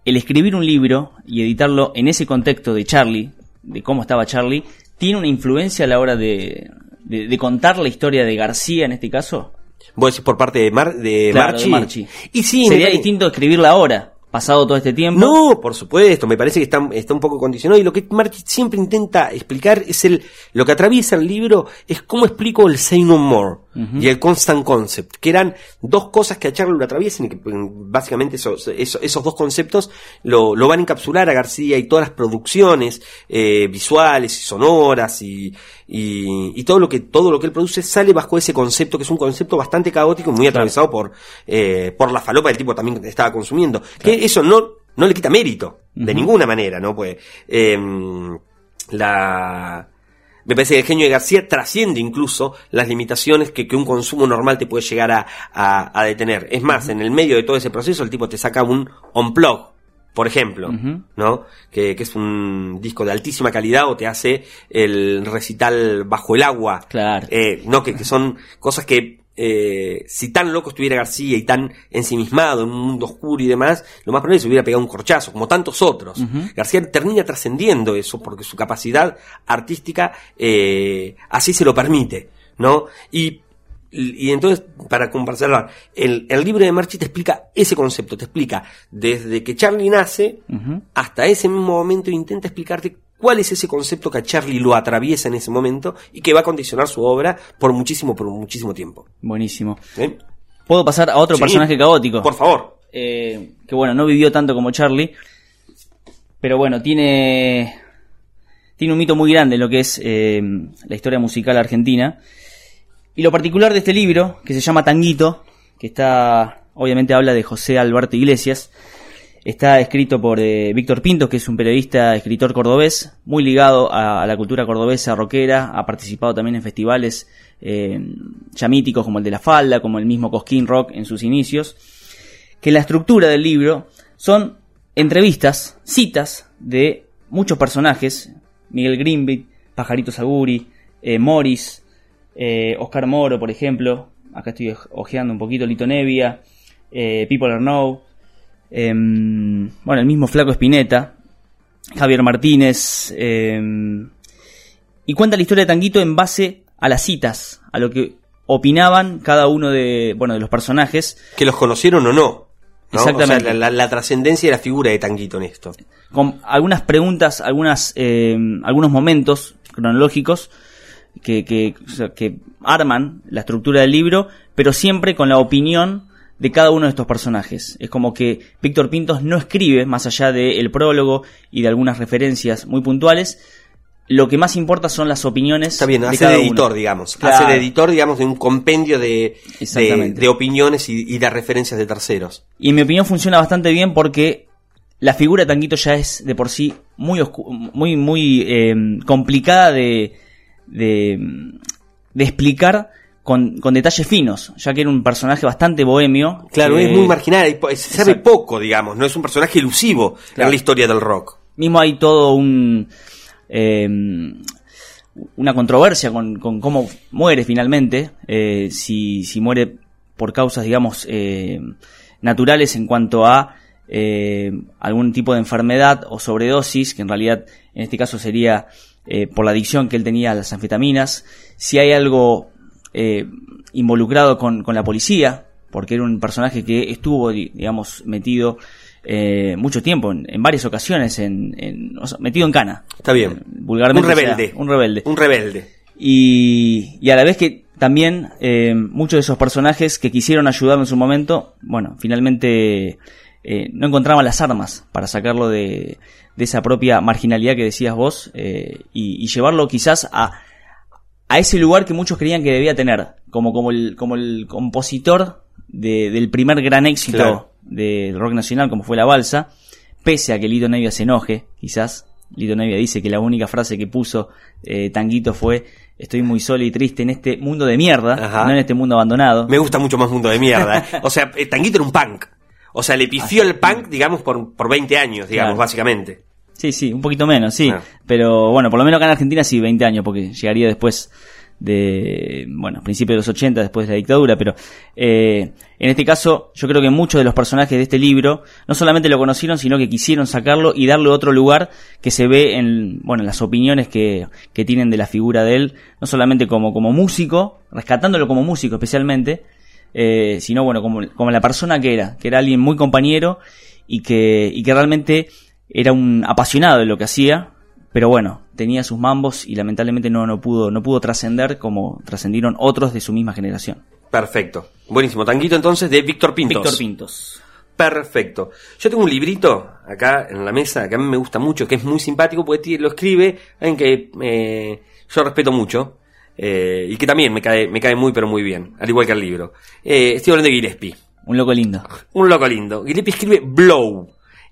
el escribir un libro y editarlo en ese contexto de Charlie, de cómo estaba Charlie, tiene una influencia a la hora de, de, de contar la historia de García en este caso? Vos decís por parte de, Mar, de Claro, Marchi. de Marchi. Y sí, Sería me- distinto escribirla ahora, pasado todo este tiempo. No, por supuesto, me parece que está, está un poco condicionado y lo que Marchi siempre intenta explicar es el, lo que atraviesa el libro es cómo explico el say no more y el constant concept, que eran dos cosas que a Charlie lo atraviesan y que mm, básicamente esos, esos, esos dos conceptos lo, lo van a encapsular a García y todas las producciones eh, visuales y sonoras y, y, y todo lo que todo lo que él produce sale bajo ese concepto que es un concepto bastante caótico y muy atravesado por eh, por la falopa del tipo también que estaba consumiendo que eso no no le quita mérito de ninguna manera no pues em, la me parece que el genio de García trasciende incluso las limitaciones que, que un consumo normal te puede llegar a, a- a detener. Es más, en el medio de todo ese proceso el tipo te saca un on-plug, por ejemplo. ¿no? Que, que es un disco de altísima calidad o te hace el recital bajo el agua. Claro. Eh, no, que, que son cosas que eh, si tan loco estuviera García y tan ensimismado en un mundo oscuro y demás, lo más probable es que se hubiera pegado un corchazo, como tantos otros. García termina trascendiendo eso porque su capacidad artística eh, así se lo permite, ¿no? Y y entonces, para conversar, el, el libro de Marchi te explica ese concepto, te explica desde que Charlie nace hasta ese mismo momento, intenta explicarte cuál es ese concepto que a Charlie lo atraviesa en ese momento y que va a condicionar su obra por muchísimo, por muchísimo tiempo. Buenísimo. ¿Eh? ¿Puedo pasar a otro Sí. personaje caótico? Por favor. eh, que bueno, no vivió tanto como Charlie, pero bueno, tiene, tiene un mito muy grande en lo que es eh, la historia musical argentina. Y lo particular de este libro, que se llama Tanguito, que está, obviamente habla de José Alberto Iglesias, está escrito por eh, Víctor Pintos, que es un periodista, escritor cordobés, muy ligado a, la cultura cordobesa rockera, ha participado también en festivales eh, ya míticos como el de La Falda, como el mismo Cosquín Rock en sus inicios, que la estructura del libro son entrevistas, citas de muchos personajes, Miguel Greenbeat, Pajarito Saguri, eh, Morris, eh, Oscar Moro, por ejemplo, acá estoy ojeando un poquito, Lito Nevia, People Are Know, em, bueno, el mismo Flaco Espineta, Javier Martínez, em, y cuenta la historia de Tanguito en base a las citas, a lo que opinaban cada uno de, bueno, de los personajes. Que los conocieron o no. ¿no? Exactamente. O sea, la, la- la trascendencia de la figura de Tanguito en esto. con algunas preguntas, algunas, eh, algunos momentos cronológicos que, que arman la estructura del libro, pero siempre con la opinión de cada uno de estos personajes. Es como que Víctor Pintos no escribe, más allá del prólogo y de algunas referencias muy puntuales, lo que más importa son las opiniones Está bien, de hace cada de uno. editor, digamos. Claro. Hace de editor, digamos, de un compendio de, de, de opiniones y, y de referencias de terceros. Y en mi opinión funciona bastante bien porque la figura de Tanguito ya es de por sí muy muy muy eh, complicada de, de, de explicar con, con detalles finos, ya que era un personaje bastante bohemio. Claro, es muy marginal, se sabe Exacto. poco, digamos, no es un personaje elusivo Claro. en la historia del rock. Mismo hay todo un eh, una controversia con, con cómo muere finalmente, eh, si, si muere por causas, digamos, eh, naturales en cuanto a eh, algún tipo de enfermedad o sobredosis, que en realidad en este caso sería eh, por la adicción que él tenía a las anfetaminas, si hay algo eh, involucrado con, con la policía, porque era un personaje que estuvo, di- digamos, metido eh, mucho tiempo, en, en varias ocasiones, en, en- o sea, metido en cana. Está bien. Eh, vulgarmente un sea, rebelde. un rebelde. Un rebelde. Y, y a la vez que también eh, muchos de esos personajes que quisieron ayudarlo en su momento, bueno, finalmente eh, no encontraban las armas para sacarlo de, de esa propia marginalidad que decías vos eh, y, y llevarlo quizás a, a ese lugar que muchos creían que debía tener, como, como, el, como el compositor de- del primer gran éxito Claro. del rock nacional, como fue La Balsa, pese a que Lito Nevia se enoje, quizás. Lito Nevia dice que la única frase que puso eh, Tanguito fue estoy muy solo y triste en este mundo de mierda, Ajá. no en este mundo abandonado. Me gusta mucho más Mundo de Mierda. ¿eh? <laughs> O sea, eh, Tanguito era un punk. O sea, le pifió el punk, digamos, por, por 20 años, digamos, Claro. básicamente. Sí, sí, un poquito menos, sí. Ah. Pero bueno, por lo menos acá en Argentina sí, 20 años, porque llegaría después de, bueno, principios de los 80, después de la dictadura, pero eh, en este caso yo creo que muchos de los personajes de este libro no solamente lo conocieron, sino que quisieron sacarlo y darle otro lugar que se ve en, bueno, en las opiniones que, que tienen de la figura de él, no solamente como, como músico, rescatándolo como músico especialmente, eh, sino bueno, como, como la persona que era, que era alguien muy compañero y que, y que realmente era un apasionado de lo que hacía, pero bueno, tenía sus mambos y lamentablemente no, no pudo, no pudo trascender como trascendieron otros de su misma generación. Perfecto. Buenísimo. Tanguito entonces de Víctor Pintos. Víctor Pintos. Perfecto. Yo tengo un librito acá en la mesa que a mí me gusta mucho, que es muy simpático porque lo escribe alguien que eh, yo respeto mucho eh, y que también me cae, me cae muy pero muy bien, al igual que el libro. Eh, estoy hablando de Gillespie. Un loco lindo. Un loco lindo. Gillespie escribe Blow.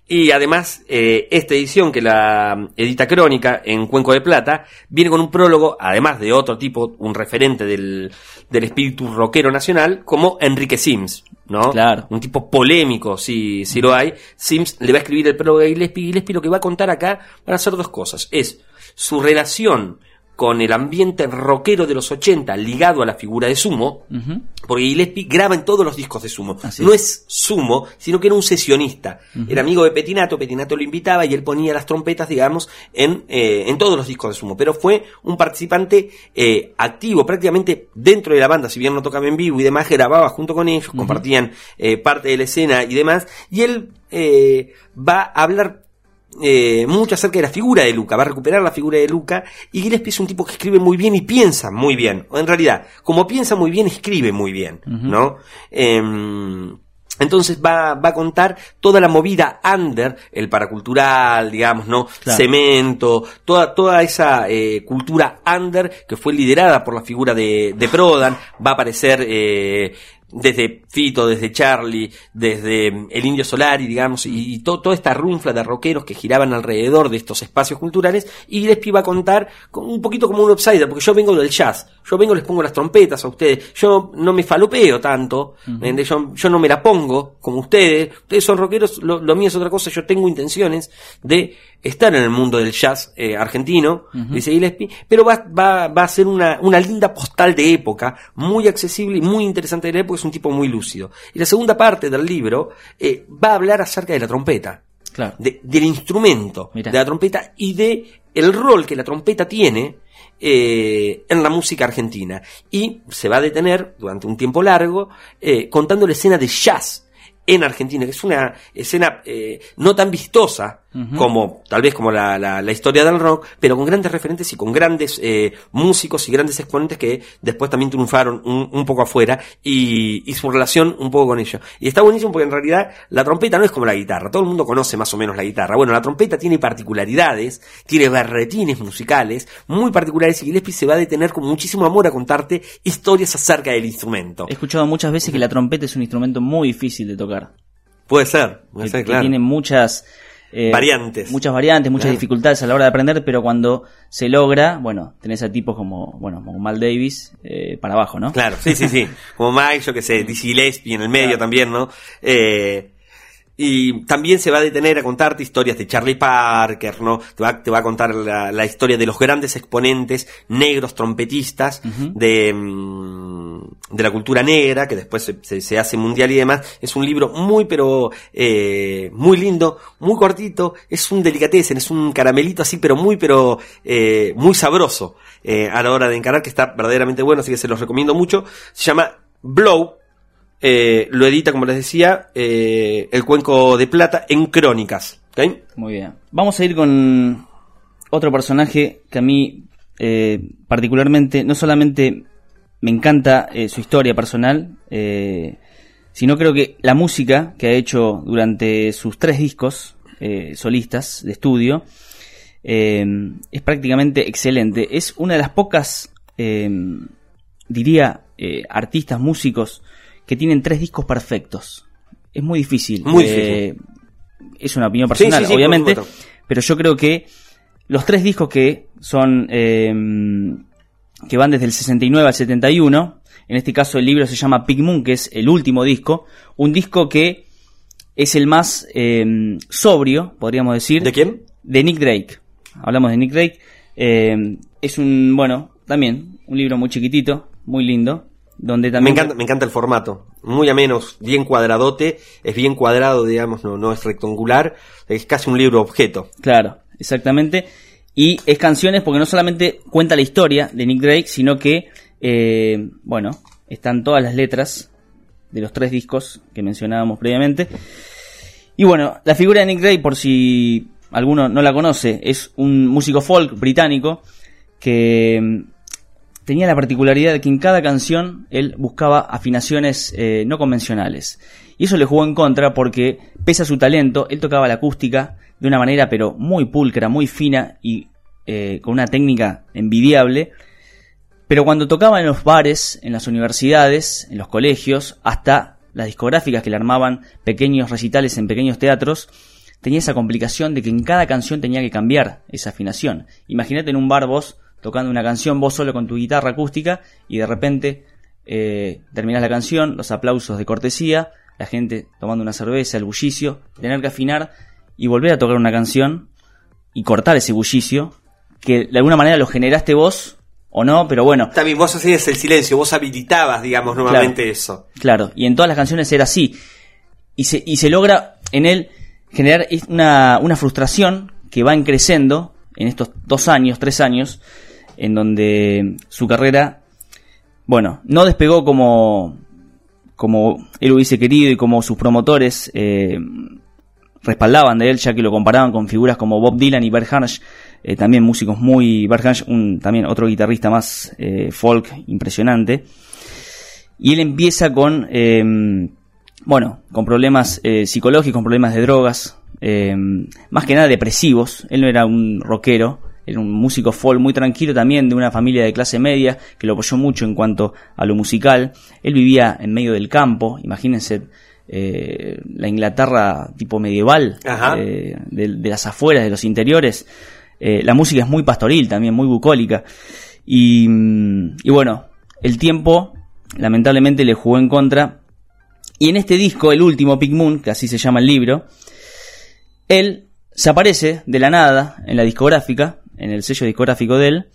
Y además, eh, esta edición que la edita Crónica en Cuenco de Plata, viene con un prólogo, además de otro tipo, un referente del, del espíritu rockero nacional, como Enrique Sims, ¿no? Claro. Un tipo polémico, si, si lo hay. Sims le va a escribir el prólogo a Gillespie. Gillespie lo que va a contar acá van a ser dos cosas. Es su relación con el ambiente rockero de los 80 ligado a la figura de Sumo, porque Gillespie graba en todos los discos de Sumo. Así no es. Sumo, sino que era un sesionista. Era amigo de Petinato, Petinato lo invitaba y él ponía las trompetas, digamos, en, eh, en todos los discos de Sumo. Pero fue un participante eh, activo, prácticamente dentro de la banda, si bien no tocaba en vivo y demás, grababa junto con ellos, compartían eh, parte de la escena y demás. Y él eh, va a hablar eh, mucho acerca de la figura de Luca, va a recuperar la figura de Luca y Gillespie es un tipo que escribe muy bien y piensa muy bien, o en realidad, como piensa muy bien, escribe muy bien, ¿no? Em, Entonces va, va a contar toda la movida under, el paracultural, digamos, ¿no? Claro. Cemento, toda, toda esa eh, cultura under que fue liderada por la figura de, de Prodan. Va a aparecer eh, desde Fito, desde Charlie, desde mm, el Indio Solari, digamos, y, y to- toda esta runfla de rockeros que giraban alrededor de estos espacios culturales. Y Gillespie va a contar con un poquito como un outsider, porque yo vengo del jazz. Yo vengo, les pongo las trompetas a ustedes. Yo no me falopeo tanto. yo, yo no me la pongo como ustedes. Ustedes son rockeros, lo, lo mío es otra cosa. Yo tengo intenciones de estar en el mundo del jazz eh, argentino, dice Gillespie, pero va, va, va a ser una, una linda postal de época, muy accesible y muy interesante de la época. Es un tipo muy lúcido. Y la segunda parte del libro eh, va a hablar acerca de la trompeta Claro. de- del instrumento Mirá. de la trompeta y de el rol que la trompeta tiene eh, en la música argentina. Y se va a detener durante un tiempo largo eh, contando la escena de jazz en Argentina, que es una escena eh, no tan vistosa como tal vez como la, la- la historia del rock, pero con grandes referentes y con grandes eh, músicos y grandes exponentes que después también triunfaron un, un poco afuera y, y su relación un poco con ellos. Y está buenísimo porque en realidad la trompeta no es como la guitarra, todo el mundo conoce más o menos la guitarra. Bueno, la trompeta tiene particularidades, tiene berretines musicales muy particulares y Gillespie se va a detener con muchísimo amor a contarte historias acerca del instrumento. He escuchado muchas veces que la trompeta es un instrumento muy difícil de tocar. Puede ser, puede que, ser, que claro. tiene muchas eh, Variantes. muchas variantes, muchas Claro. dificultades a la hora de aprender, pero cuando se logra, bueno, tenés a tipos como, bueno, como Mal Davis eh, para abajo, ¿no? Claro, sí, sí, sí. <laughs> Como Mike, yo que sé, Dizzy Gillespie en el medio Claro. también, ¿no? Eh, y también se va a detener a contarte historias de Charlie Parker, ¿no? Te va, te va a contar la, la historia de los grandes exponentes negros trompetistas de, mm, de la cultura negra, que después se, se- se hace mundial y demás. Es un libro muy, pero eh, muy lindo, muy cortito. Es un delicatessen, es un caramelito así, pero muy, pero eh, muy sabroso eh, a la hora de encarar, que está verdaderamente bueno, así que se los recomiendo mucho. Se llama Blow. Eh, lo edita, como les decía, eh, el Cuenco de Plata en Crónicas. Muy bien. Vamos a ir con otro personaje que a mí eh, particularmente, no solamente me encanta eh, su historia personal, eh, sino creo que la música que ha hecho durante sus tres discos solistas de estudio es prácticamente excelente. Es una de las pocas, diría, artistas, músicos que tienen tres discos perfectos. Es muy difícil. Muy Eh, es una opinión personal, sí, sí, por obviamente, pero yo creo que los tres discos que son eh, que van desde el 69 al 71, en este caso el libro se llama Pig Moon, que es el último disco, un disco que es el más eh, sobrio, podríamos decir, ¿De quién? de Nick Drake. Hablamos de Nick Drake. Eh, es un, bueno, también un libro muy chiquitito, muy lindo, donde Me también... encanta, me encanta el formato. Muy ameno, bien cuadradote. Es bien cuadrado, digamos, no, no es rectangular. Es casi un libro objeto. Claro, exactamente. Y es canciones porque no solamente cuenta la historia de Nick Drake, sino que, eh, bueno, están todas las letras de los tres discos que mencionábamos previamente. Y bueno, la figura de Nick Drake, por si alguno no la conoce, es un músico folk británico que tenía la particularidad de que en cada canción él buscaba afinaciones eh, no convencionales. Y eso le jugó en contra porque, pese a su talento, él tocaba la acústica de una manera pero muy pulcra, muy fina y eh, con una técnica envidiable. Pero cuando tocaba en los bares, en las universidades, en los colegios, hasta las discográficas que le armaban pequeños recitales en pequeños teatros, tenía esa complicación de que en cada canción tenía que cambiar esa afinación. Imagínate en un bar vos tocando una canción vos solo con tu guitarra acústica y de repente eh, terminás la canción, los aplausos de cortesía, la gente tomando una cerveza, el bullicio, tener que afinar y volver a tocar una canción y cortar ese bullicio que de alguna manera lo generaste vos o no, pero bueno, bien, vos hacías el silencio, vos habilitabas, digamos, nuevamente Claro. eso. Claro, y en todas las canciones era así. Y se, y se logra en él generar una, una frustración que va creciendo en estos dos años, tres años, en donde su carrera, bueno, no despegó como, como él hubiese querido y como sus promotores eh, respaldaban de él, ya que lo comparaban con figuras como Bob Dylan y Bert Hansch, eh, también músicos muy... Bert Hansch, un, también otro guitarrista más eh, folk impresionante. Y él empieza con eh, bueno, con problemas eh, psicológicos, con problemas de drogas, eh, más que nada depresivos. Él no era un rockero, era un músico folk muy tranquilo también, de una familia de clase media, que lo apoyó mucho en cuanto a lo musical. Él vivía en medio del campo, imagínense eh, la Inglaterra tipo medieval, eh, de, de las afueras, de los interiores. Eh, la música es muy pastoril también, muy bucólica. Y, mm, y bueno, el tiempo lamentablemente le jugó en contra. Y en este disco, el último, Pig Moon, que así se llama el libro, él se aparece de la nada en la discográfica, en el sello discográfico de él,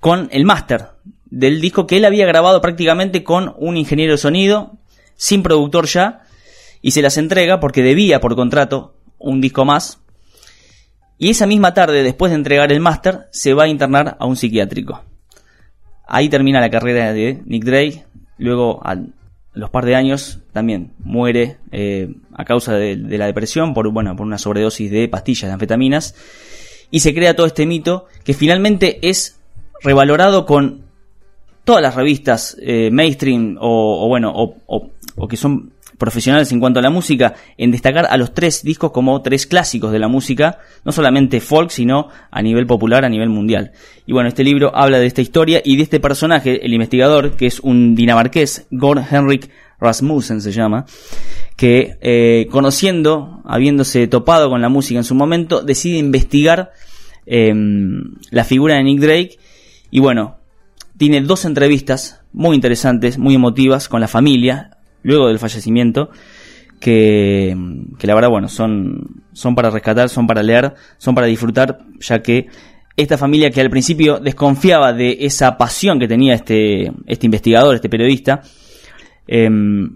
con el máster del disco que él había grabado prácticamente con un ingeniero de sonido, sin productor ya, y se las entrega porque debía por contrato un disco más. Y esa misma tarde, después de entregar el máster, se va a internar a un psiquiátrico. Ahí termina la carrera de Nick Drake. Luego, a los par de años, también muere eh, a causa de, de, la depresión por, bueno, por una sobredosis de pastillas, de anfetaminas. Y se crea todo este mito que finalmente es revalorado con todas las revistas eh, mainstream o, bueno, o, o, o que son profesionales en cuanto a la música, en destacar a los tres discos como tres clásicos de la música, no solamente folk, sino a nivel popular, a nivel mundial. Y bueno, este libro habla de esta historia y de este personaje, el investigador, que es un dinamarqués, Gord Henrik Rasmussen se llama, que eh, conociendo, habiéndose topado con la música en su momento, decide investigar eh, la figura de Nick Drake. Y bueno, tiene dos entrevistas muy interesantes, muy emotivas con la familia, luego del fallecimiento, que, que, la verdad, bueno, son, son para rescatar, son para leer, son para disfrutar, ya que esta familia que al principio desconfiaba de esa pasión que tenía este, este investigador, este periodista, eh,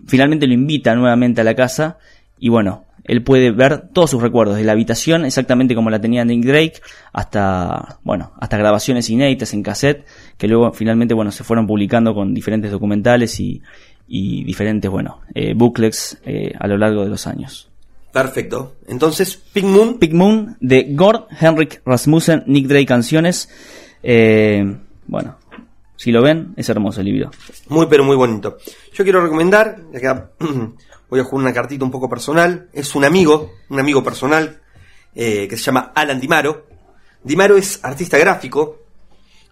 finalmente lo invita nuevamente a la casa y bueno, él puede ver todos sus recuerdos de la habitación, exactamente como la tenía Nick Drake, hasta, bueno, hasta grabaciones inéditas en cassette, que luego finalmente, bueno, se fueron publicando con diferentes documentales y, y diferentes, bueno, eh, booklets eh, a lo largo de los años. Perfecto. Entonces, Pig Moon. Pig Moon de Gord Henrik Rasmussen, Nick Drake Canciones. Eh, bueno, si lo ven, es hermoso el libro. Muy, pero muy bonito. Yo quiero recomendar, acá <clears throat> voy a jugar una cartita un poco personal. Es un amigo, un amigo personal, eh, que se llama Alan Dimaro. Dimaro es artista gráfico,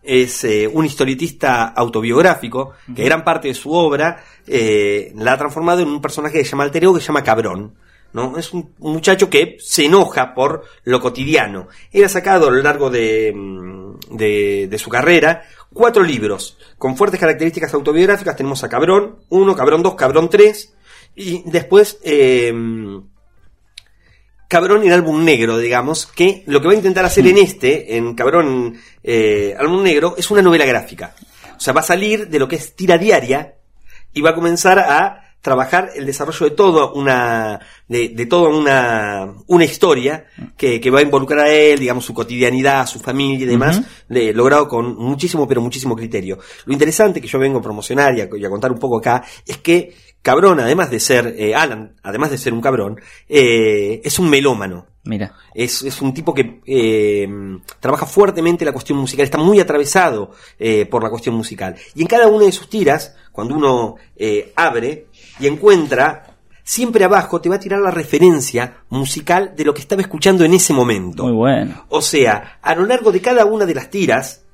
es eh, un historietista autobiográfico, que gran parte de su obra eh, la ha transformado en un personaje que se llama Alter Ego, que se llama Cabrón. ¿no? Es un, muchacho que se enoja por lo cotidiano. Él ha sacado a lo largo de, de, de su carrera cuatro libros con fuertes características autobiográficas. Tenemos a Cabrón 1, Cabrón 2, Cabrón 3 y después eh, Cabrón y el álbum negro, digamos, que lo que va a intentar hacer en este, en Cabrón eh, álbum negro, es una novela gráfica. O sea, va a salir de lo que es tira diaria y va a comenzar a trabajar el desarrollo de toda una de, de toda una una historia que, que, va a involucrar a él digamos su cotidianidad su familia y demás uh -huh. de, logrado con muchísimo pero muchísimo criterio lo interesante que yo vengo a promocionar y a, y a contar un poco acá es que cabrón además de ser eh, Alan además de ser un cabrón eh, es un melómano Mira. Es, es un tipo que eh, trabaja fuertemente la cuestión musical, está muy atravesado eh, por la cuestión musical. Y en cada una de sus tiras, cuando uno eh, abre y encuentra, siempre abajo te va a tirar la referencia musical de lo que estaba escuchando en ese momento. Muy bueno. O sea, a lo largo de cada una de las tiras,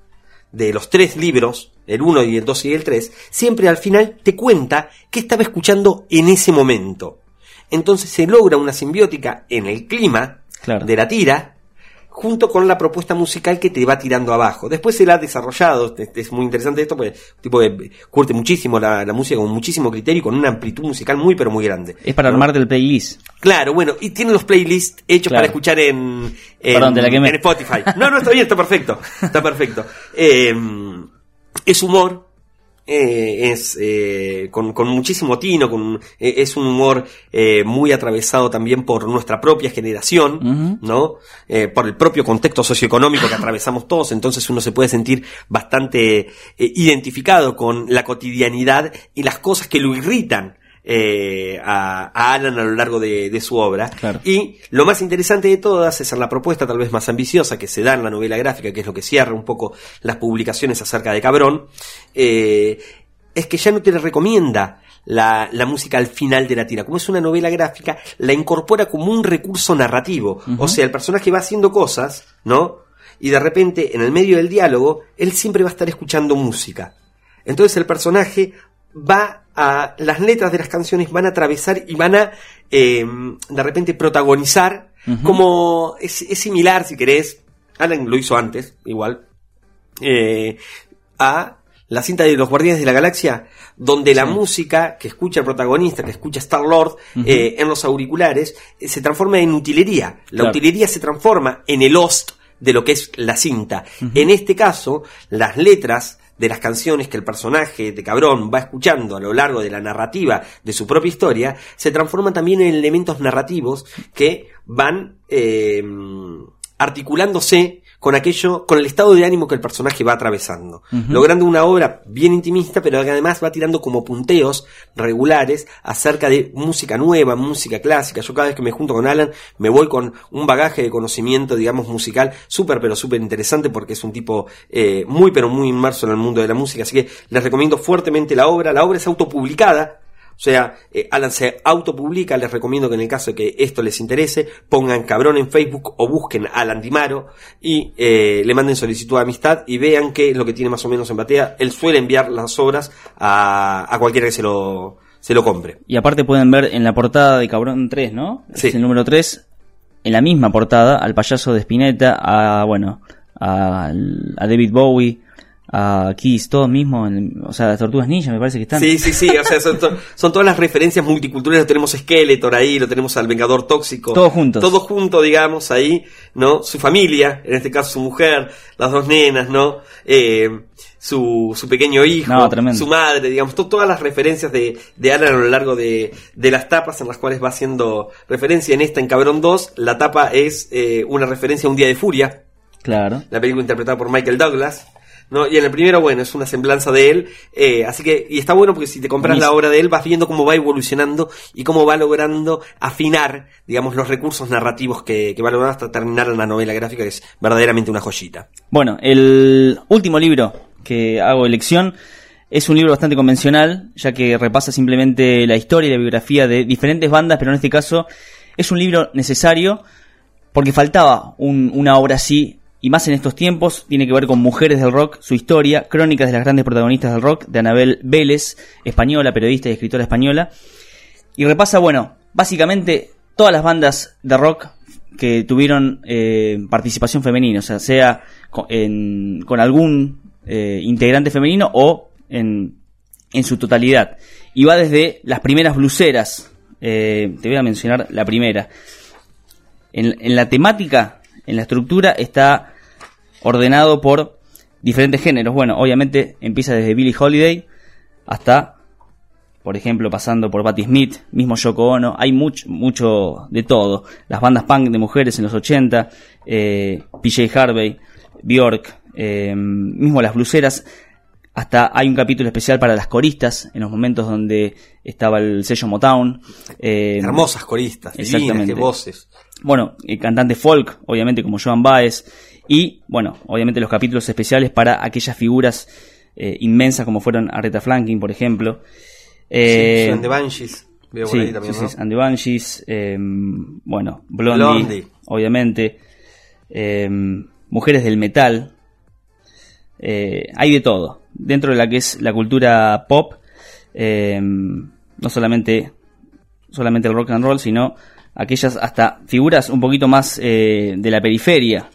de los tres libros, el 1 y el 2 y el 3, siempre al final te cuenta qué estaba escuchando en ese momento. Entonces se logra una simbiótica en el clima claro. de la tira, junto con la propuesta musical que te va tirando abajo. Después se la ha desarrollado, es muy interesante esto, porque tipo de, curte muchísimo la, la, música con muchísimo criterio y con una amplitud musical muy pero muy grande. Es para ¿no? armar del playlist. Claro, bueno, y tiene los playlists hechos claro. para escuchar en, en, Perdón, la en Spotify. No, no, está bien, está perfecto, está perfecto. <laughs> Eh, es humor, eh, es eh, con, con, muchísimo tino, con, eh, es un humor eh, muy atravesado también por nuestra propia generación, uh -huh. ¿no? Eh, por el propio contexto socioeconómico que atravesamos todos, entonces uno se puede sentir bastante identificado con la cotidianidad y las cosas que lo irritan. Eh, a, a, Alan a lo largo de, de su obra. Claro. Y lo más interesante de todas es en la propuesta tal vez más ambiciosa que se da en la novela gráfica, que es lo que cierra un poco las publicaciones acerca de Cabrón, eh, es que ya no te le recomienda la, la música al final de la tira. Como es una novela gráfica, la incorpora como un recurso narrativo. O sea, el personaje va haciendo cosas, ¿no? Y de repente, en el medio del diálogo, él siempre va a estar escuchando música. Entonces el personaje va a. las letras de las canciones van a atravesar y van a eh, de repente protagonizar. Como es, es similar, si querés. Alan lo hizo antes, igual. eh, a la cinta de los Guardianes de la Galaxia, donde la música que escucha el protagonista, que escucha Star Lord eh, en los auriculares, eh, se transforma en utilería. La Claro. utilería se transforma en el host de lo que es la cinta. En este caso, las letras de las canciones que el personaje de cabrón va escuchando a lo largo de la narrativa de su propia historia, se transforman también en elementos narrativos que van eh, articulándose con aquello, con el estado de ánimo que el personaje va atravesando, logrando una obra bien intimista, pero que además va tirando como punteos regulares acerca de música nueva, música clásica. Yo cada vez que me junto con Alan, me voy con un bagaje de conocimiento, digamos, musical, súper, pero súper interesante, porque es un tipo eh, muy, pero muy inmerso en el mundo de la música, así que les recomiendo fuertemente la obra. La obra es autopublicada, o sea, eh, Alan se autopublica, les recomiendo que en el caso de que esto les interese, pongan cabrón en Facebook o busquen a Alan Dimaro y eh, le manden solicitud de amistad y vean qué es lo que tiene más o menos en batea. Él suele enviar las obras a, a cualquiera que se lo, se lo compre. Y aparte pueden ver en la portada de Cabrón 3, ¿no? Sí. Es el número 3. En la misma portada, al payaso de Spinetta, a, bueno, a, a David Bowie, a Kiss, todos mismos, en- o sea, las tortugas ninja me parece que están. Sí, sí, sí, o sea, son, to- son todas las referencias multiculturales, lo tenemos Skeletor ahí, lo tenemos al Vengador Tóxico. Todos juntos. Todos juntos, digamos, ahí, ¿no? Su familia, en este caso su mujer, las dos nenas, ¿no? Eh, su, su pequeño hijo, No, su madre, digamos, to- todas las referencias de, de Alan a lo largo de, de las tapas en las cuales va haciendo referencia. En esta, en Cabrón 2, la tapa es eh, una referencia a Un Día de Furia, Claro. la película interpretada por Michael Douglas. ¿No? Y en el primero, bueno, es una semblanza de él. eh, así que, y está bueno porque si te compras la obra de él, vas viendo cómo va evolucionando y cómo va logrando afinar, digamos, los recursos narrativos que, que va logrando hasta terminar en la novela gráfica, que es verdaderamente una joyita. Bueno, el último libro que hago elección es un libro bastante convencional, ya que repasa simplemente la historia y la biografía de diferentes bandas, pero en este caso es un libro necesario porque faltaba un- una obra así, y más en estos tiempos, tiene que ver con mujeres del rock, su historia, crónicas de las grandes protagonistas del rock, de Anabel Vélez, española, periodista y escritora española, y repasa, bueno, básicamente todas las bandas de rock que tuvieron eh, participación femenina, o sea, sea con, algún eh, integrante femenino o en, en su totalidad. Y va desde las primeras bluseras, eh, te voy a mencionar la primera. En la temática, en la estructura, está ordenado por diferentes géneros. Bueno, obviamente empieza desde Billie Holiday hasta por ejemplo, pasando por Patti Smith, mismo Yoko Ono, hay mucho, mucho de todo. Las bandas punk de mujeres en los 80, eh, PJ Harvey, Bjork, eh, mismo las bluseras, hasta hay un capítulo especial para las coristas, en los momentos donde estaba el sello Motown. eh, Hermosas coristas, divinas, qué voces. bueno, eh, cantantes folk, obviamente como Joan Baez, y bueno, obviamente los capítulos especiales para aquellas figuras eh, inmensas como fueron Aretha Franklin, por ejemplo. Eh, sí, de Banshees, veo por sí, ahí también, sí, And the Banshees, eh, bueno, Blondie, Blondie. obviamente, eh, mujeres del metal, eh, hay de todo. Dentro de la que es la cultura pop, eh, no solamente, solamente el rock and roll, sino aquellas hasta figuras un poquito más eh, de la periferia,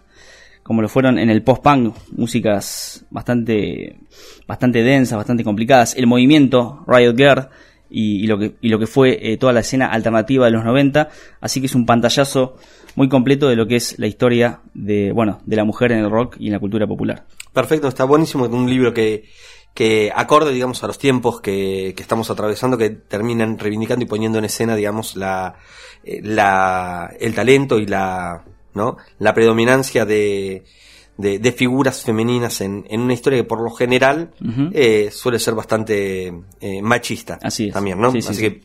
como lo fueron en el post-punk, músicas bastante, bastante densas, bastante complicadas. El movimiento Riot Girl y, lo, que, y lo que fue eh, toda la escena alternativa de los 90. Así que es un pantallazo muy completo de lo que es la historia de, bueno, de la mujer en el rock y en la cultura popular. Perfecto, está buenísimo un libro que, que acorde, digamos, a los tiempos que, que estamos atravesando, que terminan reivindicando y poniendo en escena, digamos, la, eh, la, el talento y la, ¿no? La predominancia de, de, de figuras femeninas en, en una historia que por lo general eh, suele ser bastante eh, machista. Así es. También, ¿no? Sí, sí, Así sí. que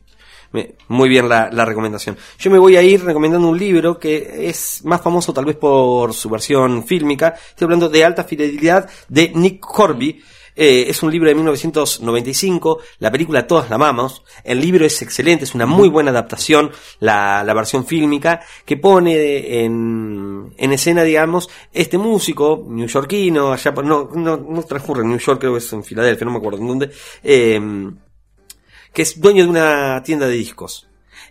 me- muy bien la, la recomendación. Yo me voy a ir recomendando un libro que es más famoso tal vez por su versión fílmica. Estoy hablando de Alta Fidelidad de Nick Horby. Eh, es un libro de 1995, la película todas la amamos, el libro es excelente, es una muy buena adaptación, la, la versión fílmica, que pone en, en escena, digamos, este músico neoyorquino, allá por, no, no, no transcurre en New York, creo que es en Filadelfia, no me acuerdo en dónde, eh, que es dueño de una tienda de discos.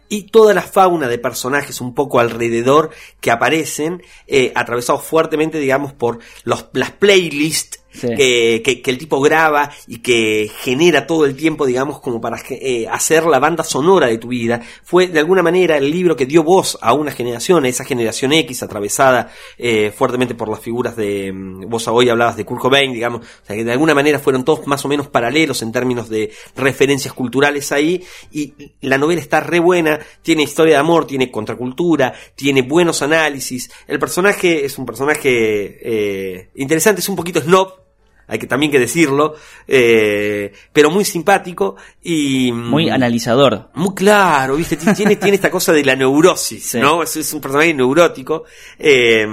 Y toda la fauna de personajes un poco alrededor que aparecen, eh, atravesados fuertemente, digamos, por los, las playlists Que, que- que el tipo graba y que genera todo el tiempo, digamos, como para eh, hacer la banda sonora de tu vida. Fue de alguna manera el libro que dio voz a una generación, a esa generación X atravesada eh, fuertemente por las figuras de... mm, Vos hoy hablabas de Kurt Cobain, digamos, o sea que de alguna manera fueron todos más o menos paralelos en términos de referencias culturales ahí y la novela está re buena, tiene historia de amor, tiene contracultura, tiene buenos análisis. El personaje es un personaje eh, interesante, es un poquito snob, hay que también que decirlo, eh, pero muy simpático y Muy mm, analizador. muy claro, ¿viste? Ti- Tiene, tiene esta cosa de la neurosis, Sí. ¿no? Es, es un personaje neurótico, eh,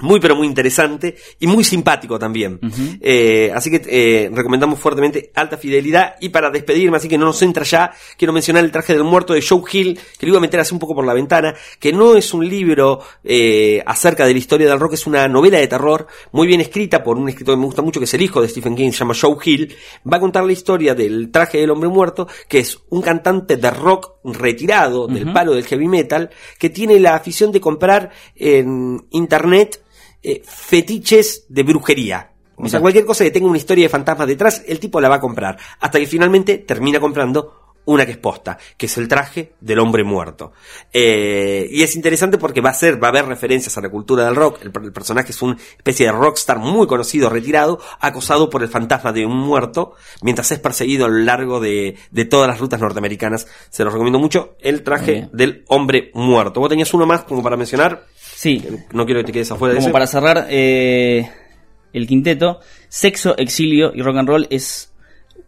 muy pero muy interesante y muy simpático también. Eh, así que eh, recomendamos fuertemente Alta Fidelidad. Y para despedirme, así que no nos entra ya, quiero mencionar El traje del muerto de Joe Hill, que lo iba a meter así un poco por la ventana, que no es un libro eh, acerca de la historia del rock, es una novela de terror muy bien escrita por un escritor que me gusta mucho, que es el hijo de Stephen King, se llama Joe Hill. Va a contar la historia del traje del hombre muerto, que es un cantante de rock retirado del palo del heavy metal, que tiene la afición de comprar en internet eh, fetiches de brujería. O sea, cualquier cosa que tenga una historia de fantasmas detrás, el tipo la va a comprar. Hasta que finalmente termina comprando una que es posta, que es el traje del hombre muerto. Eh, y es interesante porque va a ser, va a haber referencias a la cultura del rock. El, per- el personaje es una especie de rockstar muy conocido, retirado, acosado por el fantasma de un muerto, mientras es perseguido a lo largo de, de todas las rutas norteamericanas. Se los recomiendo mucho. El traje del hombre muerto. ¿Vos tenías uno más como para mencionar? Sí, No quiero que te quedes afuera de como ese. para cerrar eh, el quinteto, sexo, exilio y rock and roll es,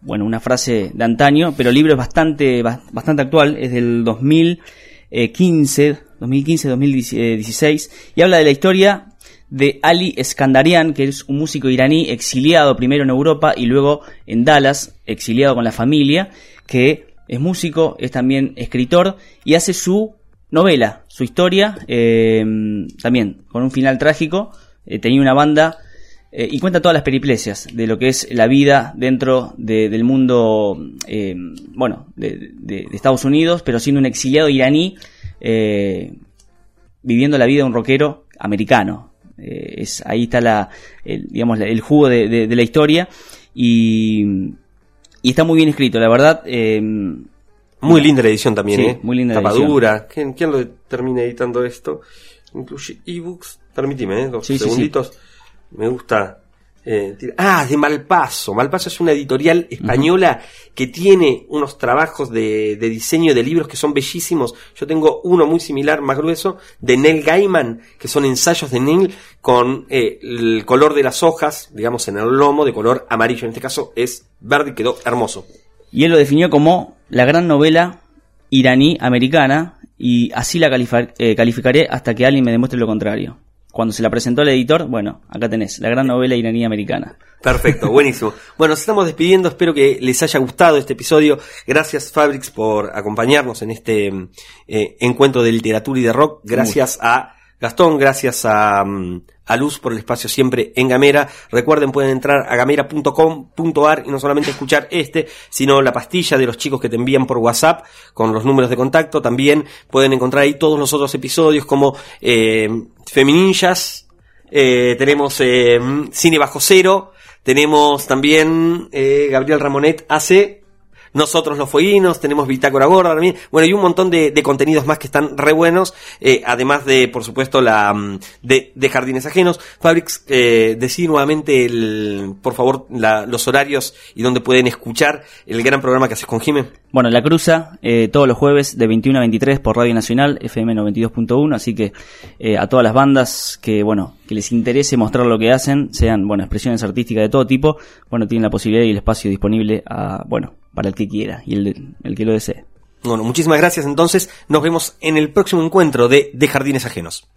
bueno, una frase de antaño, pero el libro es bastante, ba- bastante actual, es del 2015, 2015-2016, y habla de la historia de Ali Eskandarian, que es un músico iraní exiliado primero en Europa y luego en Dallas, exiliado con la familia, que es músico, es también escritor y hace su novela, su historia, eh, también con un final trágico. Eh, tenía una banda eh, y cuenta todas las periplesias de lo que es la vida dentro de- del mundo, bueno, de, de- Estados Unidos, pero siendo un exiliado iraní, viviendo la vida de un rockero americano. Es, ahí está la, el, digamos, el jugo de la historia y, y está muy bien escrito, la verdad. Muy linda la edición también, Sí, ¿eh? muy linda la Tapa edición. dura. ¿Quién, quién lo termina editando esto? Incluye ebooks. Permitime, ¿eh? Dos Sí, sí, sí. segunditos. Me gusta. eh, ah, de Malpaso. Malpaso es una editorial española que tiene unos trabajos de, de diseño de libros que son bellísimos. Yo tengo uno muy similar, más grueso, de Neil Gaiman, que son ensayos de Neil con eh, el color de las hojas, digamos, en el lomo, de color amarillo. En este caso es verde y quedó hermoso. Y él lo definió como la gran novela iraní-americana y así la eh, calificaré hasta que alguien me demuestre lo contrario. Cuando se la presentó al editor, bueno, acá tenés, la gran novela iraní-americana. Perfecto, buenísimo. <laughs> Bueno, nos estamos despidiendo, espero que les haya gustado este episodio. Gracias Fabrics por acompañarnos en este eh, encuentro de literatura y de rock. Gracias a Gastón, gracias a, mm, a Luz por el espacio siempre en Gamera. Recuerden, pueden entrar a gamera.com.ar y no solamente escuchar este, sino la pastilla de los chicos que te envían por WhatsApp con los números de contacto. También pueden encontrar ahí todos los otros episodios como eh, Femininjas, eh, tenemos eh, Cine Bajo Cero, tenemos también eh, Gabriel Ramonet hace nosotros los fueguinos, tenemos Bitácora Gorda también, bueno, y un montón de, contenidos más que están re buenos, eh, además de, por supuesto, la mm, de, Jardines Ajenos. Fabrics, eh, decí nuevamente, el, por favor, la- los horarios y donde pueden escuchar el gran programa que haces con Jimé. Bueno, La Cruza, eh, todos los jueves de 21 a 23 por Radio Nacional, FM 92.1, así que eh, a todas las bandas que, bueno, que les interese mostrar lo que hacen, sean, bueno, expresiones artísticas de todo tipo, bueno, tienen la posibilidad y el espacio disponible a, bueno, para el que quiera y el, el que lo desee. Bueno, muchísimas gracias entonces, nos vemos en el próximo encuentro de De Jardines Ajenos.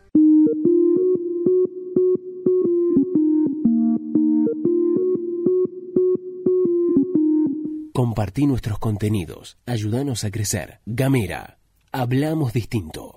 Compartí nuestros contenidos. Ayúdanos a crecer. Gamera. Hablamos distinto.